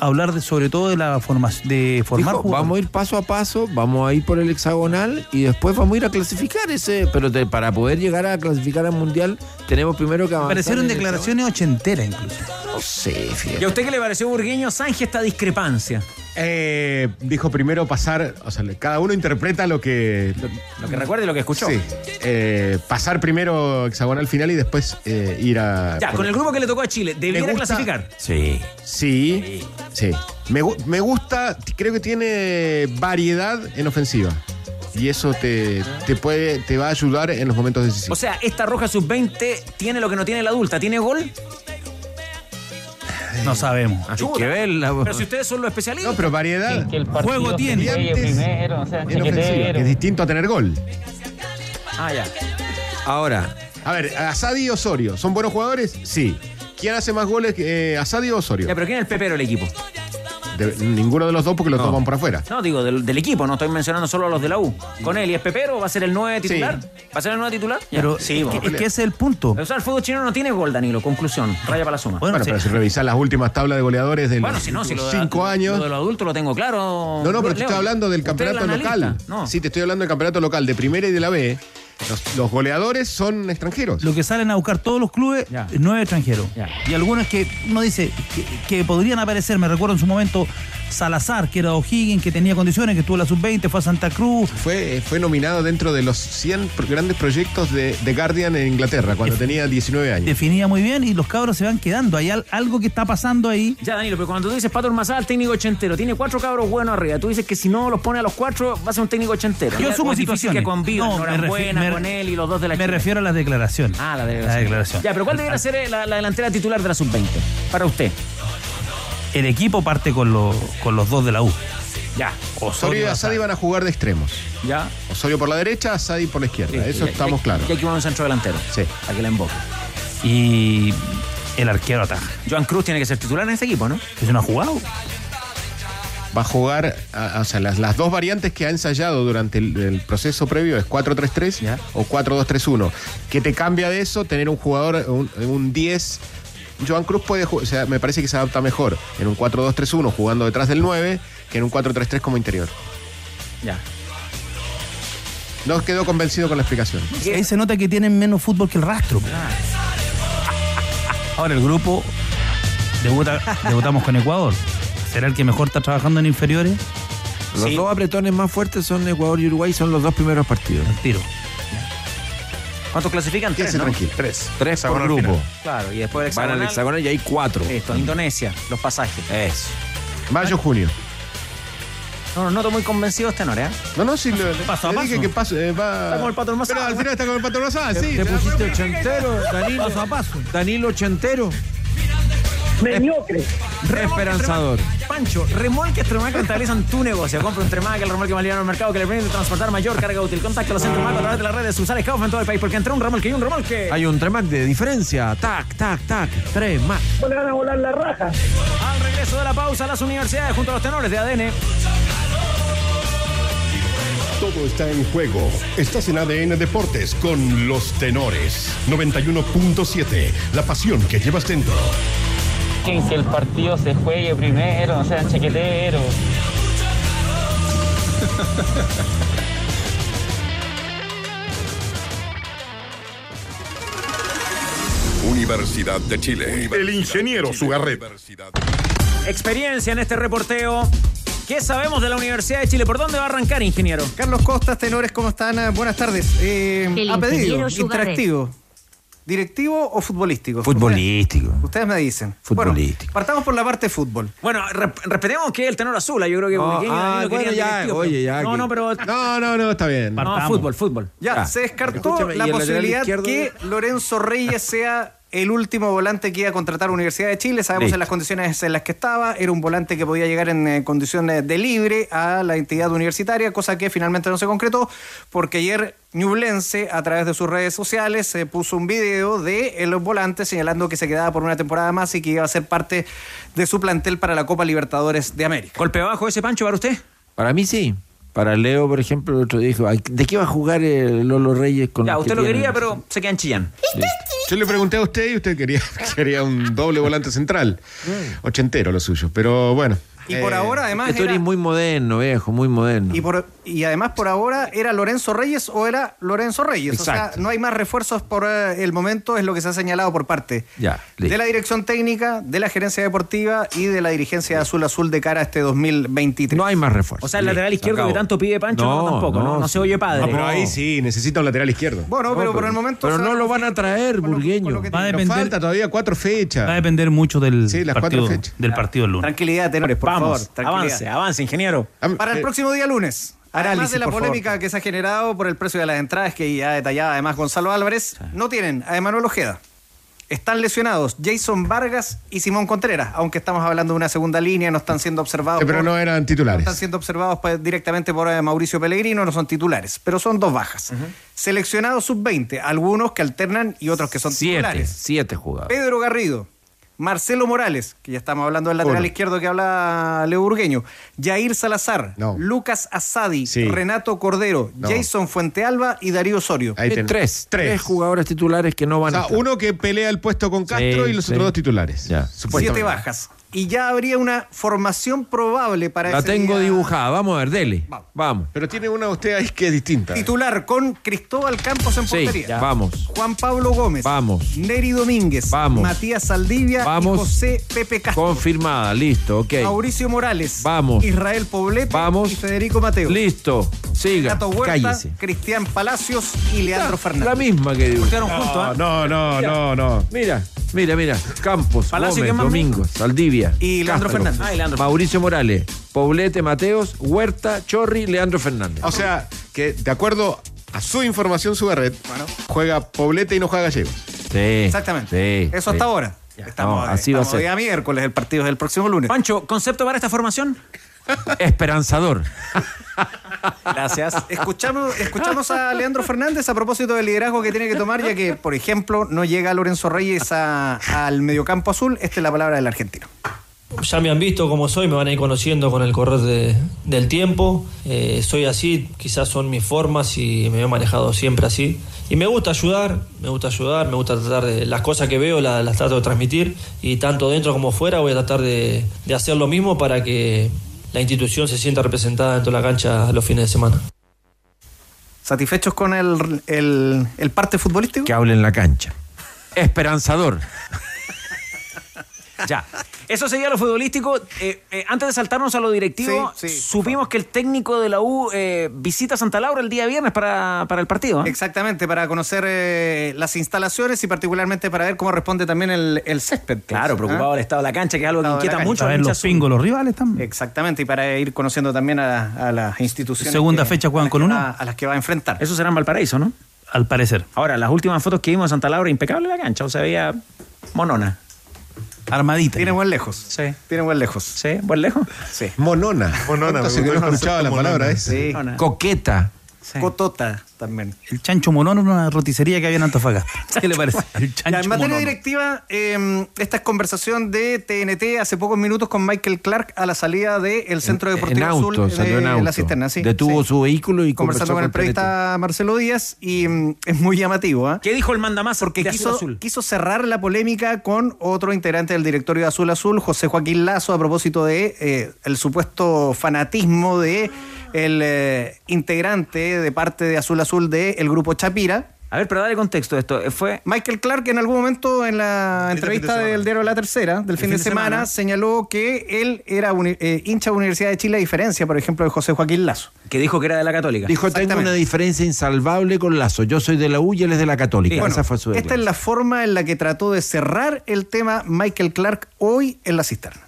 hablar de, sobre todo de la formación, de formar Dijo, vamos a ir paso a paso, vamos a ir por el hexagonal y después vamos a ir a clasificar ese. Pero te- para poder llegar a clasificar al mundial, tenemos primero que Me avanzar. parecieron declaraciones ochenteras incluso. No sé, fíjate. ¿Y a usted qué le pareció, Burgueño Sánchez, esta discrepancia? Eh, dijo primero pasar, o sea, cada uno interpreta lo que. Lo que recuerde y lo que escuchó. Sí. Eh, pasar primero hexagonal final y después eh, ir a. Ya, por- con el grupo que le tocó a Chile, ¿debiera gusta- clasificar? Sí. Sí, sí. Me, me gusta, creo que tiene variedad en ofensiva. Y eso te, te puede, te va a ayudar en los momentos O decisivos. sea, esta Roja Sub-20 tiene lo que no tiene la adulta. ¿Tiene gol? No sabemos. Hay que verla. Pero si ustedes son los especialistas. No, pero variedad Juego tiene. en ofensiva, que es distinto a tener gol. Ah, ya. Ahora, A ver, Asadi y Osorio, ¿son buenos jugadores? Sí. ¿Quién hace más goles que eh, Asadi o Osorio? Ya, pero ¿quién es el pepero del equipo? De- ninguno de los dos porque los dos van por afuera. No, digo, del, del equipo, no estoy mencionando solo a los de la U. Con él y es Pepero, ¿va a ser el 9 titular? ¿Va a ser el 9 titular? Ya. Pero sí, es, vamos. que, es que ese es el punto. O sea, el fútbol chino no tiene gol, Danilo. Conclusión. Raya para la suma. Bueno, pero si revisás las últimas tablas de goleadores de Bueno, los si no, si lo de, cinco años. Lo de los adultos lo tengo claro. No, no, pero te estoy hablando del campeonato local. No. Sí, te estoy hablando del campeonato local de primera y de la B. Los, los goleadores son extranjeros. Lo que salen a buscar todos los clubes, nueve extranjeros. Y algunos que uno dice que, que podrían aparecer, me recuerdo en su momento Salazar, que era O'Higgins, que tenía condiciones, que estuvo en la sub-20, fue a Santa Cruz. Fue, fue nominado dentro de los 100 pro- grandes proyectos de, de Guardian en Inglaterra, cuando tenía 19 años. Definía muy bien y los cabros se van quedando. Hay al- algo que está pasando ahí. Ya, Danilo, pero cuando tú dices Pato Ormazal, técnico ochentero, tiene cuatro cabros buenos arriba. Tú dices que si no los pone a los cuatro, va a ser un técnico ochentero. Yo Ya, asumo o es difícil situaciones. que convivan, No, me Norambuena, refi- me- con él y los dos de la Me Chile. refiero a las declaraciones. Ah, la declaración. La declaración. Ya, pero ¿cuál debería ser eh, la, la delantera titular de la sub-20? Para usted. El equipo parte con, los con los dos de la U. Ya. Osorio y Asadi van a jugar de extremos. Ya. Osorio por la derecha, Asadi por la izquierda. Eso estamos y- claros. Y hay que un centro delantero. Sí. Para que la emboque. Y el arquero ataja. Joan Cruz tiene que ser titular en este equipo, ¿no? Que no ha jugado. Va a jugar, a- o sea, las, las dos variantes que ha ensayado durante el, el proceso previo es 4-3-3 o 4-2-3-1. ¿Qué te cambia de eso? Tener un jugador, un, un 10. Joan Cruz puede, o sea, me parece que se adapta mejor en un 4-2-3-1 jugando detrás del 9 que en un 4-3-3 como interior. Ya. No quedó convencido con la explicación. Ahí se nota que tienen menos fútbol que el rastro. Ahora el grupo debuta, debutamos con Ecuador. ¿Será el que mejor está trabajando en inferiores? Los dos apretones más fuertes son Ecuador y Uruguay, son los dos primeros partidos. tiro. ¿Cuántos clasifican? Tres, ¿no? tranquilo. Tres. Tres por Hexagonal grupo. Claro, y después el Van al hexagonal. hexagonal y hay cuatro. Listo, Indonesia, los pasajes. Eso. Mayo, junio. No, no noto muy convencido este Nore, ¿eh? No, no, sí, le, Paso a le dije paso. que paso, eh, va. Está como el pato Pero al final está con el pato Te, sí. te pusiste ochentero, Danilo. Paso a paso. Danilo ochentero. Mediocre. Esperanzador. Pancho, remolques Tremac rentabilizan tu negocio. Compra un Tremac, el remolque más liviano del mercado que le permite transportar mayor carga útil. Contacta a los centros Mac a través de las redes sociales Kaufman en todo el país, porque entre un remolque y un remolque. Hay un Tremac de diferencia. Tac, tac, tac. Tremac. Le van a volar la raja. Al regreso de la pausa, las universidades junto a los tenores de ADN. Todo está en juego. Estás en ADN Deportes con los tenores. 91.7. La pasión que llevas dentro. Que el partido se juegue primero, no sean chaqueteros. Universidad de Chile. El ingeniero Sugarret. Experiencia en este reporteo. ¿Qué sabemos de la Universidad de Chile? ¿Por dónde va a arrancar, ingeniero? Carlos Costas, tenores, ¿cómo están? Ah, Buenas tardes. Eh, El a pedido, interactivo. ¿Directivo o futbolístico? Futbolístico. Ustedes, ustedes me dicen. Futbolístico. Bueno, partamos por la parte de fútbol. Bueno, respetemos que el tenor azul, yo creo que Ah, y ah, bueno, ya, directivo, oye, ya No, que- no, pero. No, no, no, está bien. No, fútbol, fútbol. Ya, Ya. se descartó Escúchame, ¿y la posibilidad que Lorenzo Reyes sea el último volante que iba a contratar a Universidad de Chile. Sabemos Listo. en las condiciones en las que estaba. Era un volante que podía llegar en eh, condiciones de libre a la entidad universitaria, cosa que finalmente no se concretó, porque ayer Ñublense, a través de sus redes sociales, se puso un video de el volante señalando que se quedaba por una temporada más y que iba a ser parte de su plantel para la Copa Libertadores de América. ¿Golpe bajo ese Pancho para usted? Para mí sí. Para Leo, por ejemplo, el otro día dijo, "Ay, ¿de qué va a jugar el Lolo Reyes con Ya, usted que lo tienen?" quería, pero se queda en Chillán. Yo le pregunté a usted y usted quería, quería un doble volante central. Ochentero lo suyo. Pero bueno. Y por eh, ahora, además, Es que tú era- eres muy moderno, viejo, muy moderno. Y, por, y además por ahora era Lorenzo Reyes o era Lorenzo Reyes. O Exacto. sea, no hay más refuerzos por eh, el momento, es lo que se ha señalado por parte Ya, de la dirección técnica, de la gerencia deportiva y de la dirigencia Azul Azul de cara a este 2023. No hay más refuerzos. O sea, el lateral izquierdo que tanto pide Pancho, no, No, tampoco, ¿no? no, No, se oye padre. No, pero ahí sí, necesita un lateral izquierdo. Bueno, pero, por el momento... Pero o sea, no lo van a traer, burgueño. Va a depender, falta todavía cuatro fechas. va a depender mucho del, Sí, las cuatro partido, fechas. del partido del lunes. Tranquilidad, tenores, por Vamos, favor. avance, avance, ingeniero. Para el eh, próximo día lunes. Además Análisis, de la favor. polémica que se ha generado por el precio de las entradas, que ya detallaba además Gonzalo Álvarez, no tienen a Emanuel Ojeda. Están lesionados Jason Vargas y Simón Contreras, aunque estamos hablando de una segunda línea, no están siendo observados. pero por- no eran no titulares. están siendo observados pues, directamente por eh, Mauricio Pellegrino, no son titulares, pero son dos bajas. Seleccionados sub-20, algunos que alternan y otros que son Siete, titulares. siete jugadores. Pedro Garrido, Marcelo Morales, que ya estamos hablando del lateral Uno. izquierdo que habla Leo Burgueño, Jair Salazar, No. Lucas Asadi, Sí. Renato Cordero, No. Jason Fuentealba y Darío Osorio. Ahí ten- tres. Tres jugadores titulares que no O van a sea, estar. uno que pelea el puesto con Castro Sí, y los sí. otros dos titulares. Ya. Siete bajas. Y ya habría una formación probable para La ese tengo día. dibujada. Vamos a ver, dele. Vamos. Pero tiene una usted ahí que es distinta. Titular con Cristóbal Campos en Sí, portería. ya. vamos. Juan Pablo Gómez. Vamos. Neri Domínguez. Vamos. Matías Saldivia Vamos. y José Pepe Castro. Confirmada, listo, ok. Mauricio Morales. Vamos. Israel Poblete. Vamos. Y Federico Mateo. Listo, siga. Tato Huerta, Cállese. Cristian Palacios y Leandro Fernández. La misma que digo. Quedaron juntos, ¿eh? No, no, no, no. Mira, mira, mira. Campos, Palacio, Gómez, ¿quién más? Domingo, Saldivia. Y Leandro Castro, Fernández. Ah, y Leandro. Mauricio Morales, Poblete, Mateos, Huerta, Chorri, Leandro Fernández. O sea, que de acuerdo a su información, su red, juega Poblete y no juega Gallego. Sí. Exactamente. Sí, Eso sí. hasta ahora. Estamos, No, así va a ser. día miércoles, el partido es el próximo lunes. Pancho, ¿concepto para esta formación? Esperanzador. Gracias. Escuchamos, escuchamos a Leandro Fernández a propósito del liderazgo que tiene que tomar, ya que, por ejemplo, no llega Lorenzo Reyes a- al mediocampo azul. Esta es la palabra del argentino. Ya me han visto como soy, me van a ir conociendo con el correr de- del tiempo. Eh, soy así, quizás son mis formas y me he manejado siempre así. Y me gusta ayudar, me gusta ayudar, me gusta tratar de las cosas que veo, la- las, trato de transmitir. Y tanto dentro como fuera voy a tratar de, de hacer lo mismo para que la institución se sienta representada dentro de la cancha los fines de semana. ¿Satisfechos con el, el- el parte futbolístico? Que hable en la cancha. Esperanzador. Ya. Eso sería lo futbolístico. Eh, eh, antes de saltarnos a lo directivo, Sí, sí, supimos que el técnico de la U eh, visita Santa Laura el día viernes para, para el partido. ¿eh? Exactamente, para conocer eh, las instalaciones y particularmente para ver cómo responde también el, el césped. Claro, preocupado del estado de la cancha, que es algo que inquieta mucho. A ver los pingos, los rivales también. Exactamente, y para ir conociendo también a, a las instituciones. Segunda que- fecha juegan con una. A las que va a enfrentar. Eso será en Valparaíso, ¿no? Al parecer. Ahora, las últimas fotos que vimos de Santa Laura, impecable la cancha, o sea, veía monona. Armadita. Tiene buen lejos. Sí. Tiene buen lejos. Sí, buen lejos. Sí. Monona. Monona, ¿Cuánto hace me que no escuchaba la concepto palabra monona. esa? Sí. Monona. Coqueta. Sí. Cotota también. El chancho monono en una roticería que había en Antofagasta. ¿Qué le parece? El Ya, chancho en materia monono. directiva, eh, esta es conversación de TNT hace pocos minutos con Michael Clark a la salida del Centro Deportivo en auto, Azul salió de en auto. la cisterna. Sí, Detuvo sí. su vehículo y Conversando conversó con el periodista Marcelo Díaz y mm, es muy llamativo. ¿ah? ¿Qué dijo el mandamás? Porque de quiso, Azul? quiso cerrar la polémica con otro integrante del directorio de Azul Azul, José Joaquín Lazo, a propósito de eh, el supuesto fanatismo de el eh, integrante de parte de Azul Azul del grupo Chapira. A ver, pero dale contexto de esto. Eh, Fue Michael Clark en algún momento en la entrevista de del diario La Tercera, del fin, de, semana, señaló que él era eh, hincha de Universidad de Chile, a diferencia, por ejemplo, de José Joaquín Lazo. que dijo que era de la Católica. Dijo, tengo una diferencia insalvable con Lazo. Yo soy de la U y él es de la Católica. Bueno, Esa fue su esta es la forma en la que trató de cerrar el tema Michael Clark hoy en la cisterna.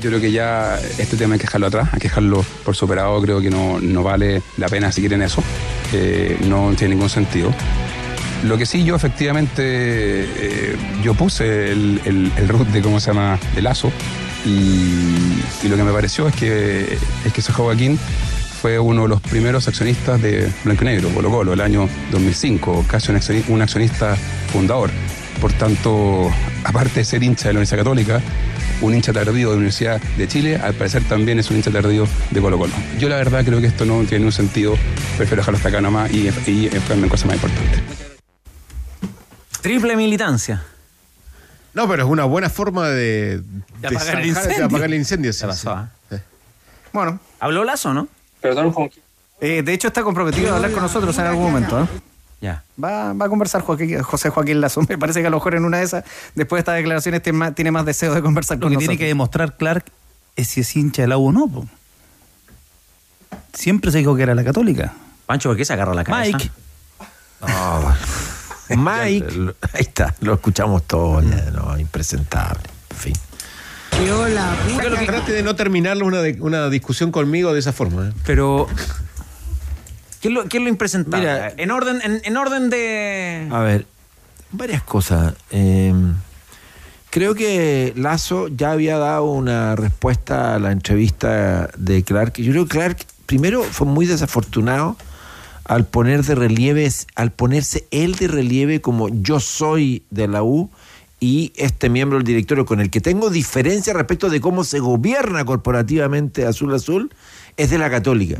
Yo creo que ya este tema hay que dejarlo atrás, hay que dejarlo por superado, creo que no, no vale la pena seguir en eso, eh, no tiene ningún sentido. Lo que sí yo efectivamente, eh, yo puse el, el, root de cómo se llama, de lazo, y, lo que me pareció es que, es que ese Joaquín fue uno de los primeros accionistas de Blanco y Negro, Colo Colo, el año 2005, casi un accionista fundador. Por tanto, aparte de ser hincha de la Universidad Católica, un hincha tardío de la Universidad de Chile, al parecer también es un hincha tardío de Colo Colo. Yo la verdad creo que esto no tiene un sentido, prefiero dejarlo hasta acá nomás y, y enfocarme en cosas más importantes. Triple militancia. No, pero es una buena forma de, De apagar el de incendio. apagar el incendio. sí, Se pasó, sí. ¿ah? Bueno, Habló Lazo, ¿no? Perdón, Juan. eh, de hecho está comprometido a hablar con nosotros en algún momento. ¿eh? Ya. Va, va a conversar Joaquín- José Joaquín Lazo. Me parece que a lo mejor en una de esas, después de estas declaraciones, tiene más, tiene más deseo de conversar Lo con que nosotros. tiene que demostrar Clark es si es hincha de la U o no. po. Siempre se dijo que era la católica. Pancho, ¿por qué se agarra la cabeza? Mike. No, Mike. Ahí está, lo escuchamos todos. ya, no, impresentable. En fin. Trate de no terminar una, de- una discusión conmigo de esa forma. ¿eh? Pero. ¿Qué es lo, qué es lo impresentable? Mira. en, orden, en, en orden de. A ver, varias cosas. Eh, creo que Lazo ya había dado una respuesta a la entrevista de Clark. Yo creo que Clark, primero, fue muy desafortunado al poner de relieve, al ponerse él de relieve como yo soy de la U y este miembro del directorio con el que tengo diferencia respecto de cómo se gobierna corporativamente Azul Azul es de la Católica.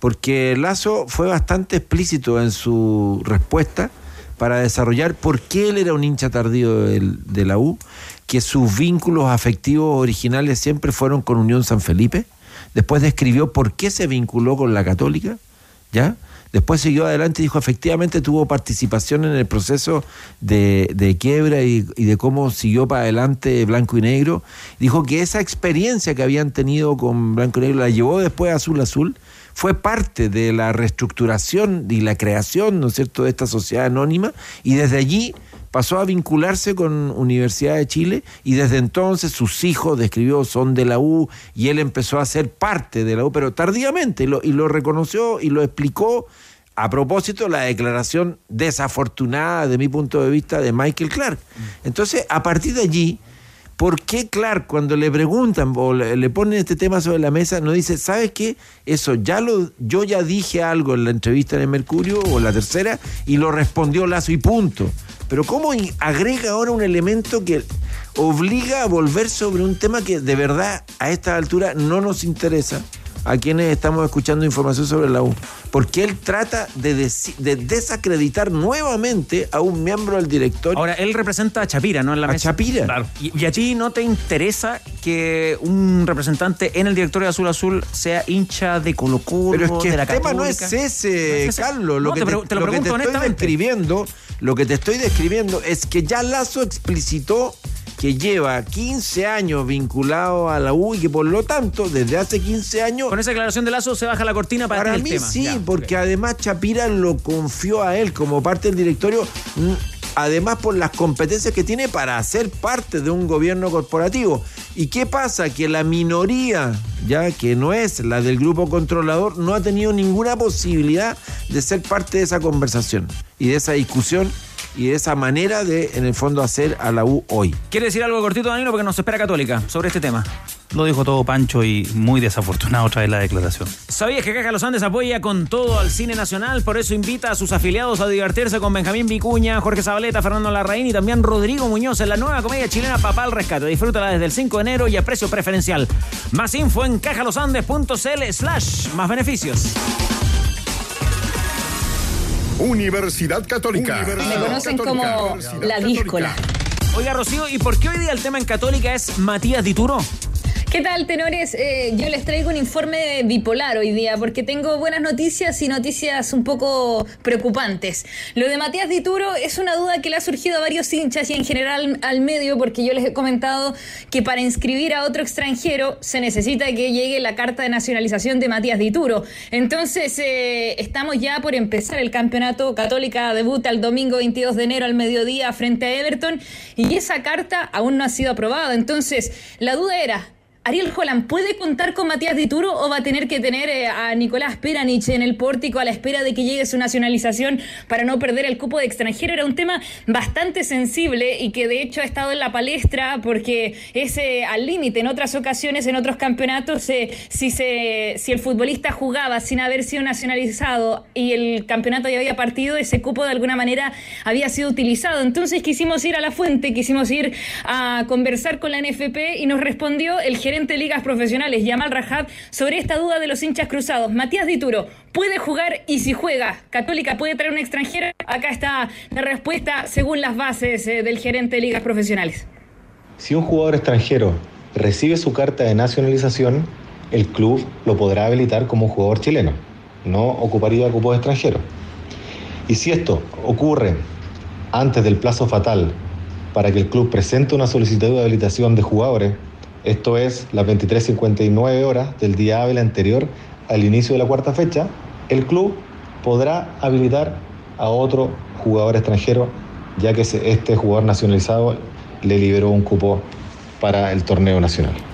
Porque Lazo fue bastante explícito en su respuesta para desarrollar por qué él era un hincha tardío de la U, que sus vínculos afectivos originales siempre fueron con Unión San Felipe. Después describió por qué se vinculó con la Católica, ¿ya? Después siguió adelante y dijo, efectivamente tuvo participación en el proceso de, quiebra y de cómo siguió para adelante Blanco y Negro. Dijo que esa experiencia que habían tenido con Blanco y Negro la llevó después a Azul Azul, fue parte de la reestructuración y la creación, ¿no es cierto?, de esta sociedad anónima y desde allí pasó a vincularse con Universidad de Chile y desde entonces sus hijos, describió, son de la U y él empezó a ser parte de la U, pero tardíamente, y lo, y lo reconoció y lo explicó a propósito la declaración desafortunada, de mi punto de vista, de Michael Clark. Entonces, a partir de allí, ¿por qué Clark cuando le preguntan o le, ponen este tema sobre la mesa no dice, ¿sabes qué? Eso ya lo, yo ya dije algo en la entrevista en el Mercurio o la tercera y lo respondió Lazo y punto. Pero ¿cómo agrega ahora un elemento que obliga a volver sobre un tema que de verdad a esta altura no nos interesa? A quienes estamos escuchando información sobre la U. Porque él trata de, desacreditar nuevamente a un miembro del directorio. Ahora, él representa a Chapira, ¿no? En la A mesa. Chapira. Claro. Y, y a ti no te interesa que un representante en el directorio de Azul Azul sea hincha de Colo Colo, Pero es que de la el tema no es ese, No es ese. Carlos. Lo No, que te lo lo que te pregunto estoy describiendo, lo que te estoy describiendo es que ya Lazo explicitó que lleva 15 años vinculado a la U y que por lo tanto, desde hace 15 años. Con esa declaración de Lazo se baja la cortina para, Para el mí tema. sí, Ya, porque además Chapira lo confió a él como parte del directorio, mm, además por las competencias que tiene para ser parte de un gobierno corporativo. ¿Y qué pasa? Que la minoría, ya que no es la del grupo controlador, no ha tenido ninguna posibilidad de ser parte de esa conversación y de esa discusión y de esa manera de, en el fondo, hacer a la U hoy. ¿Quiere decir algo cortito, Danilo? Porque nos espera Católica sobre este tema. Lo dijo todo Pancho y muy desafortunado otra vez la declaración. ¿Sabías que Caja Los Andes apoya con todo al cine nacional? Por eso invita a sus afiliados a divertirse con Benjamín Vicuña, Jorge Zabaleta, Fernando Larraín y también Rodrigo Muñoz en la nueva comedia chilena Papá al Rescate. Disfrútala desde el 5 de enero y a precio preferencial. Más info en cajalosandes.cl slash más beneficios. Universidad Católica. Me conocen como la díscola. Oiga, Rocío, ¿y por qué hoy día el tema en Católica es Matías Dituro? ¿Qué tal, tenores? Eh, yo les traigo un informe bipolar hoy día porque tengo buenas noticias y noticias un poco preocupantes. Lo de Matías Dituro es una duda que le ha surgido a varios hinchas y en general al medio porque yo les he comentado que para inscribir a otro extranjero se necesita que llegue la carta de nacionalización de Matías Dituro. Entonces, eh, estamos ya por empezar el campeonato. Católica debuta el domingo 22 de enero al mediodía frente a Everton y esa carta aún no ha sido aprobada. Entonces, la duda era... ¿Ariel Holland puede contar con Matías Dituro o va a tener que tener eh, a Nicolás Peranich en el pórtico a la espera de que llegue su nacionalización para no perder el cupo de extranjero? Era un tema bastante sensible y que de hecho ha estado en la palestra porque es eh, al límite. En otras ocasiones, en otros campeonatos, eh, si, se, si el futbolista jugaba sin haber sido nacionalizado y el campeonato ya había partido, ese cupo de alguna manera había sido utilizado. Entonces quisimos ir a la fuente, quisimos ir a conversar con la NFP y nos respondió el gerente de ligas profesionales, Yamal Rajab, sobre esta duda de los hinchas cruzados. Matías Dituro, ¿puede jugar y si juega? ¿Católica puede traer un extranjero? Acá está la respuesta según las bases eh, del gerente de ligas profesionales. Si un jugador extranjero recibe su carta de nacionalización, el club lo podrá habilitar como jugador chileno, no ocuparía cupos extranjeros. Y si esto ocurre antes del plazo fatal para que el club presente una solicitud de habilitación de jugadores, esto es las 23.59 horas del día hábil anterior al inicio de la cuarta fecha, el club podrá habilitar a otro jugador extranjero, ya que este jugador nacionalizado le liberó un cupo para el torneo nacional.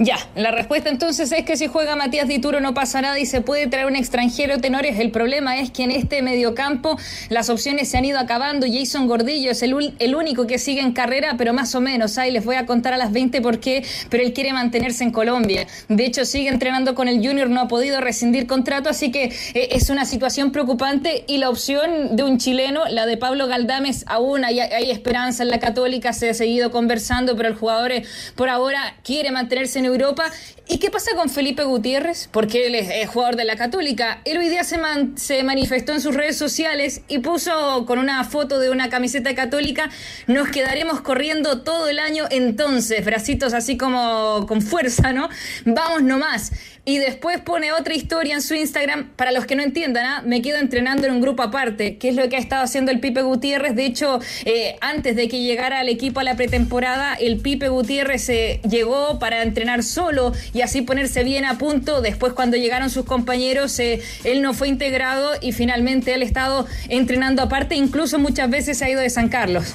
Ya, la respuesta entonces es que si juega Matías Dituro no pasa nada y se puede traer un extranjero tenores. El problema es que en este mediocampo las opciones se han ido acabando. Jason Gordillo es el, el único que sigue en carrera, pero más o menos. Ahí les voy a contar a las 20 por qué, pero él quiere mantenerse en Colombia. De hecho, sigue entrenando con el Junior, no ha podido rescindir contrato, así que eh, es una situación preocupante y la opción de un chileno, la de Pablo Galdames, aún hay, hay esperanza en la Católica, se ha seguido conversando, pero el jugador eh, por ahora quiere mantenerse en Europa. ¿Y qué pasa con Felipe Gutiérrez? Porque él es, jugador de la Católica. Él hoy día se, man- se manifestó en sus redes sociales y puso con una foto de una camiseta católica, nos quedaremos corriendo todo el año entonces, bracitos así como con fuerza, ¿no? Vamos nomás. Y después pone otra historia en su Instagram. Para los que no entiendan, ¿ah? me quedo entrenando en un grupo aparte, que es lo que ha estado haciendo el Pipe Gutiérrez. De hecho, eh, antes de que llegara al equipo a la pretemporada, el Pipe Gutiérrez eh, llegó para entrenar solo y así ponerse bien a punto. Después, cuando llegaron sus compañeros, eh, él no fue integrado y finalmente él ha estado entrenando aparte. Incluso muchas veces ha ido de San Carlos.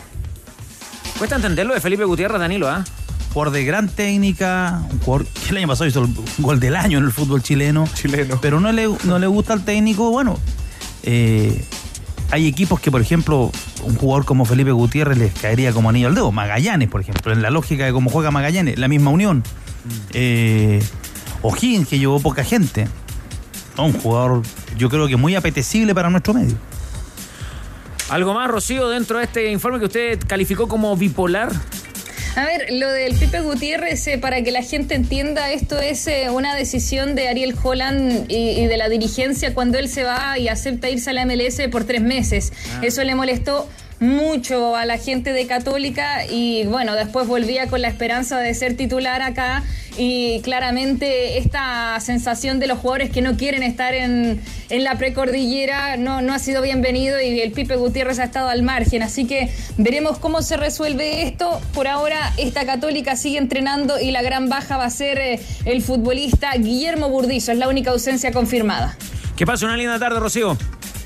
Cuesta entenderlo de Felipe Gutiérrez, Danilo, ¿ah? Jugador de gran técnica, un jugador que el año pasado hizo el gol del año en el fútbol chileno. Chileno. Pero no le, no le gusta al técnico. Bueno, eh, hay equipos que, por ejemplo, un jugador como Felipe Gutiérrez les caería como anillo al dedo. Magallanes, por ejemplo, en la lógica de cómo juega Magallanes, la misma unión. Eh, O'Higgins, que llevó poca gente. No, un jugador, yo creo que muy apetecible para nuestro medio. ¿Algo más, Rocío, dentro de este informe que usted calificó como bipolar? A ver, lo del Pipe Gutiérrez, eh, para que la gente entienda, esto es eh, una decisión de Ariel Holland y, y de la dirigencia cuando él se va y acepta irse a la MLS por tres meses. Eso le molestó mucho a la gente de Católica y bueno, después volvía con la esperanza de ser titular acá y claramente esta sensación de los jugadores que no quieren estar en, en la precordillera no, no ha sido bienvenido y el Pipe Gutiérrez ha estado al margen, así que veremos cómo se resuelve esto. Por ahora esta Católica sigue entrenando y la gran baja va a ser eh, el futbolista Guillermo Burdizo, es la única ausencia confirmada. Que pase una linda tarde, Rocío.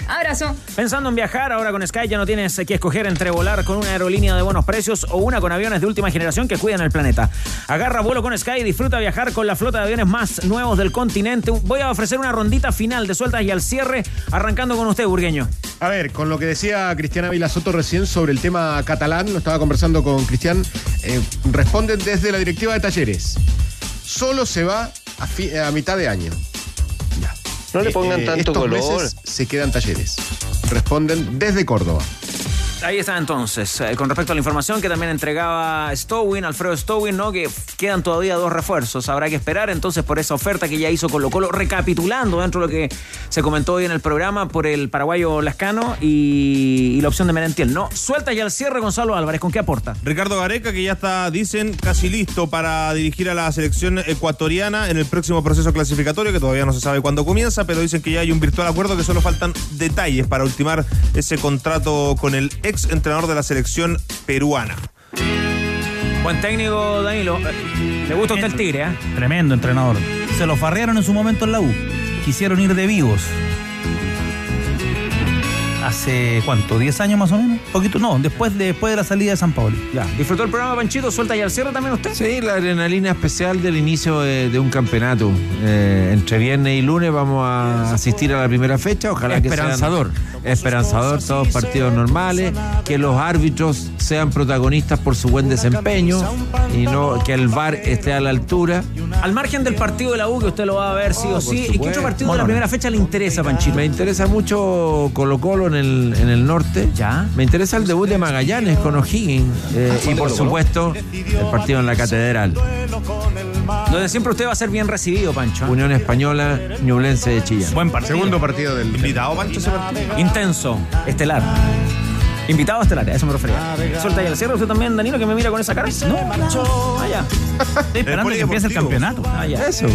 Abrazo. Pensando en viajar, ahora con Sky ya no tienes que escoger entre volar con una aerolínea de buenos precios o una con aviones de última generación que cuidan el planeta. Agarra vuelo con Sky y disfruta viajar con la flota de aviones más nuevos del continente. Voy a ofrecer una rondita final de sueltas y al cierre, arrancando con usted, Burgueño. A ver, con lo que decía Cristian Ávila Soto recién sobre el tema catalán, lo estaba conversando con Cristian, eh, responden desde la directiva de talleres. Solo se va a, a mitad de año. No le pongan Eh, tanto estos color. meses se quedan talleres. Responden desde Córdoba. Ahí está entonces, eh, con respecto a la información que también entregaba Stowin, Alfredo Stowin, ¿no? Que quedan todavía dos refuerzos. Habrá que esperar entonces por esa oferta que ya hizo Colo Colo, recapitulando dentro de lo que se comentó hoy en el programa por el paraguayo Lascano y, y la opción de Merentiel. No, suelta ya el cierre Gonzalo Álvarez, ¿con qué aporta? Ricardo Gareca, que ya está, dicen, casi listo para dirigir a la selección ecuatoriana en el próximo proceso clasificatorio, que todavía no se sabe cuándo comienza, pero dicen que ya hay un virtual acuerdo que solo faltan detalles para ultimar ese contrato con el ex entrenador de la selección peruana. Buen técnico, Danilo. Le gusta a usted el tigre, ¿eh? Tremendo entrenador. Se lo farrearon en su momento en la U. Quisieron ir de vivos. Hace cuánto, ¿10 años más o menos? Poquito, no, después de, después de la salida de San Paoli. Ya. ¿Disfrutó el programa, Panchito? ¿Suelta ya el cierre también usted? Sí, la adrenalina especial del inicio de, de un campeonato. Eh, entre viernes y lunes vamos a asistir a la primera fecha. Ojalá que Esperanzador. sean esperanzador, todos partidos normales, que los árbitros sean protagonistas por su buen desempeño y no que el VAR esté a la altura. Al margen del partido de la U, que usted lo va a ver sí o sí, ¿y qué otro partido de la primera fecha le interesa, Panchito? Me interesa mucho Colo Colo en el, en el norte. Ya. Me interesa el debut de Magallanes con O'Higgins. eh, Ah, y por supuesto, el partido en la Catedral. Donde siempre usted va a ser bien recibido, Pancho. ¿eh? Unión Española, Ñublense de Chillán. Buen partido. Segundo partido del. ¿Invitado, Pancho, ese partido? Intenso, estelar. Invitado estelar, a eso me refería. Suelta ya el cierre usted también, Danilo, que me mira con esa cara. No, ah, ya. Estoy esperando que empiece el campeonato. Ah, ya. Eso.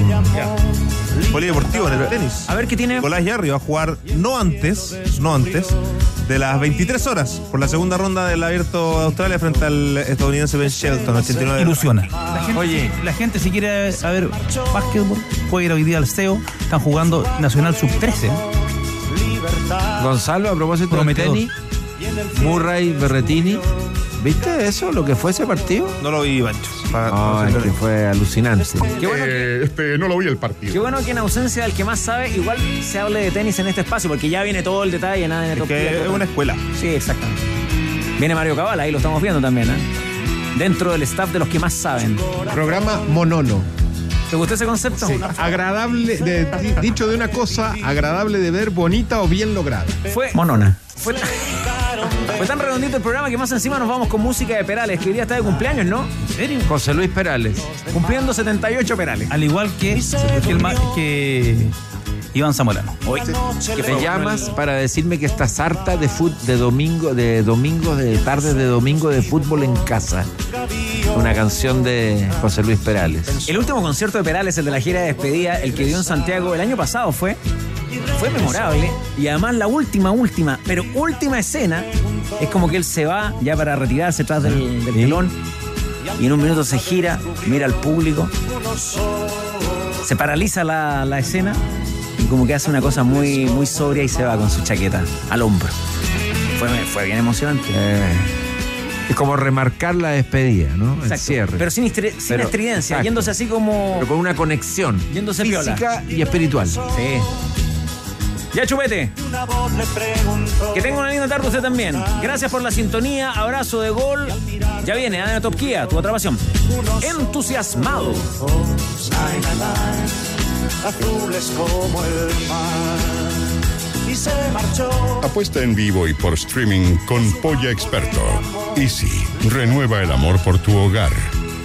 Polideportivo en el tenis. A ver qué tiene. Nicolás Yarri va a jugar no antes, no antes, de las 23 horas por la segunda ronda del Abierto de Australia frente al estadounidense Ben Shelton, 89. Ilusiona. La gente, Oye. la gente si quiere saber básquetbol, puede ir hoy día al CEO. Están jugando Nacional Sub-13. Gonzalo, a propósito Prometedor. tenis, Murray, Berretini. ¿Viste eso? Lo que fue ese partido. No lo vi, Pancho. es hacerlo. que fue alucinante. Qué bueno, este, no lo vi el partido. qué bueno que en ausencia del que más sabe, igual se hable de tenis en este espacio, porque ya viene todo el detalle, nada de Es Top que Gear. es una escuela. Sí, exactamente. Viene Mario Cabal, ahí lo estamos viendo también, ¿eh? Dentro del staff de los que más saben. Programa monono. ¿Te gustó ese concepto? Agradable, de- di- dicho de una cosa, agradable de ver, bonita o bien lograda. Fue, Monona. fue, tan, fue tan redondito el programa que más encima nos vamos con música de Perales, que hoy día está de cumpleaños, ¿no? ¿En serio? José Luis Perales. Cumpliendo 78 Perales. Al igual que, que, el ma- que Iván Zamorano. Hoy. Que me llamas para decirme que estás harta de fut de domingo, de domingo, de tardes de domingo de fútbol en casa. Una canción de José Luis Perales. El último concierto de Perales, el de la gira de despedida, el que dio en Santiago el año pasado fue. Fue memorable. Y además la última, última, pero última escena es como que él se va ya para retirarse atrás del, del telón. Y en un minuto se gira, mira al público. Se paraliza la, la escena y como que hace una cosa muy, muy sobria y se va con su chaqueta al hombro. Fue, fue bien emocionante. Eh, es como remarcar la despedida, ¿no? El Exacto. cierre. Pero sin, sin Pero- estridencia, exacto. yéndose así como. Pero con una conexión Yéndose piola. física y espiritual. Sí. Ya chupete. Que tenga una linda tarde usted también. Gracias por la sintonía. Abrazo de gol. Ya viene, Ana Top Kia, tu otra pasión. Entusiasmado. como el. Y se marchó. Apuesta en vivo y por streaming con Polla Experto. Easy, renueva el amor por tu hogar.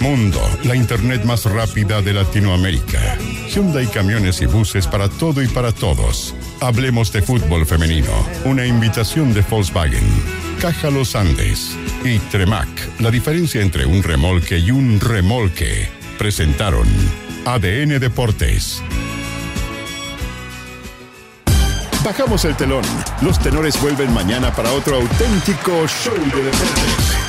Mundo, la internet más rápida de Latinoamérica. Hyundai Camiones y Buses para todo y para todos. Hablemos de fútbol femenino. Una invitación de Volkswagen. Caja Los Andes y Tremac. La diferencia entre un remolque y un remolque. Presentaron ADN Deportes. Bajamos el telón. Los tenores vuelven mañana para otro auténtico show de deportes.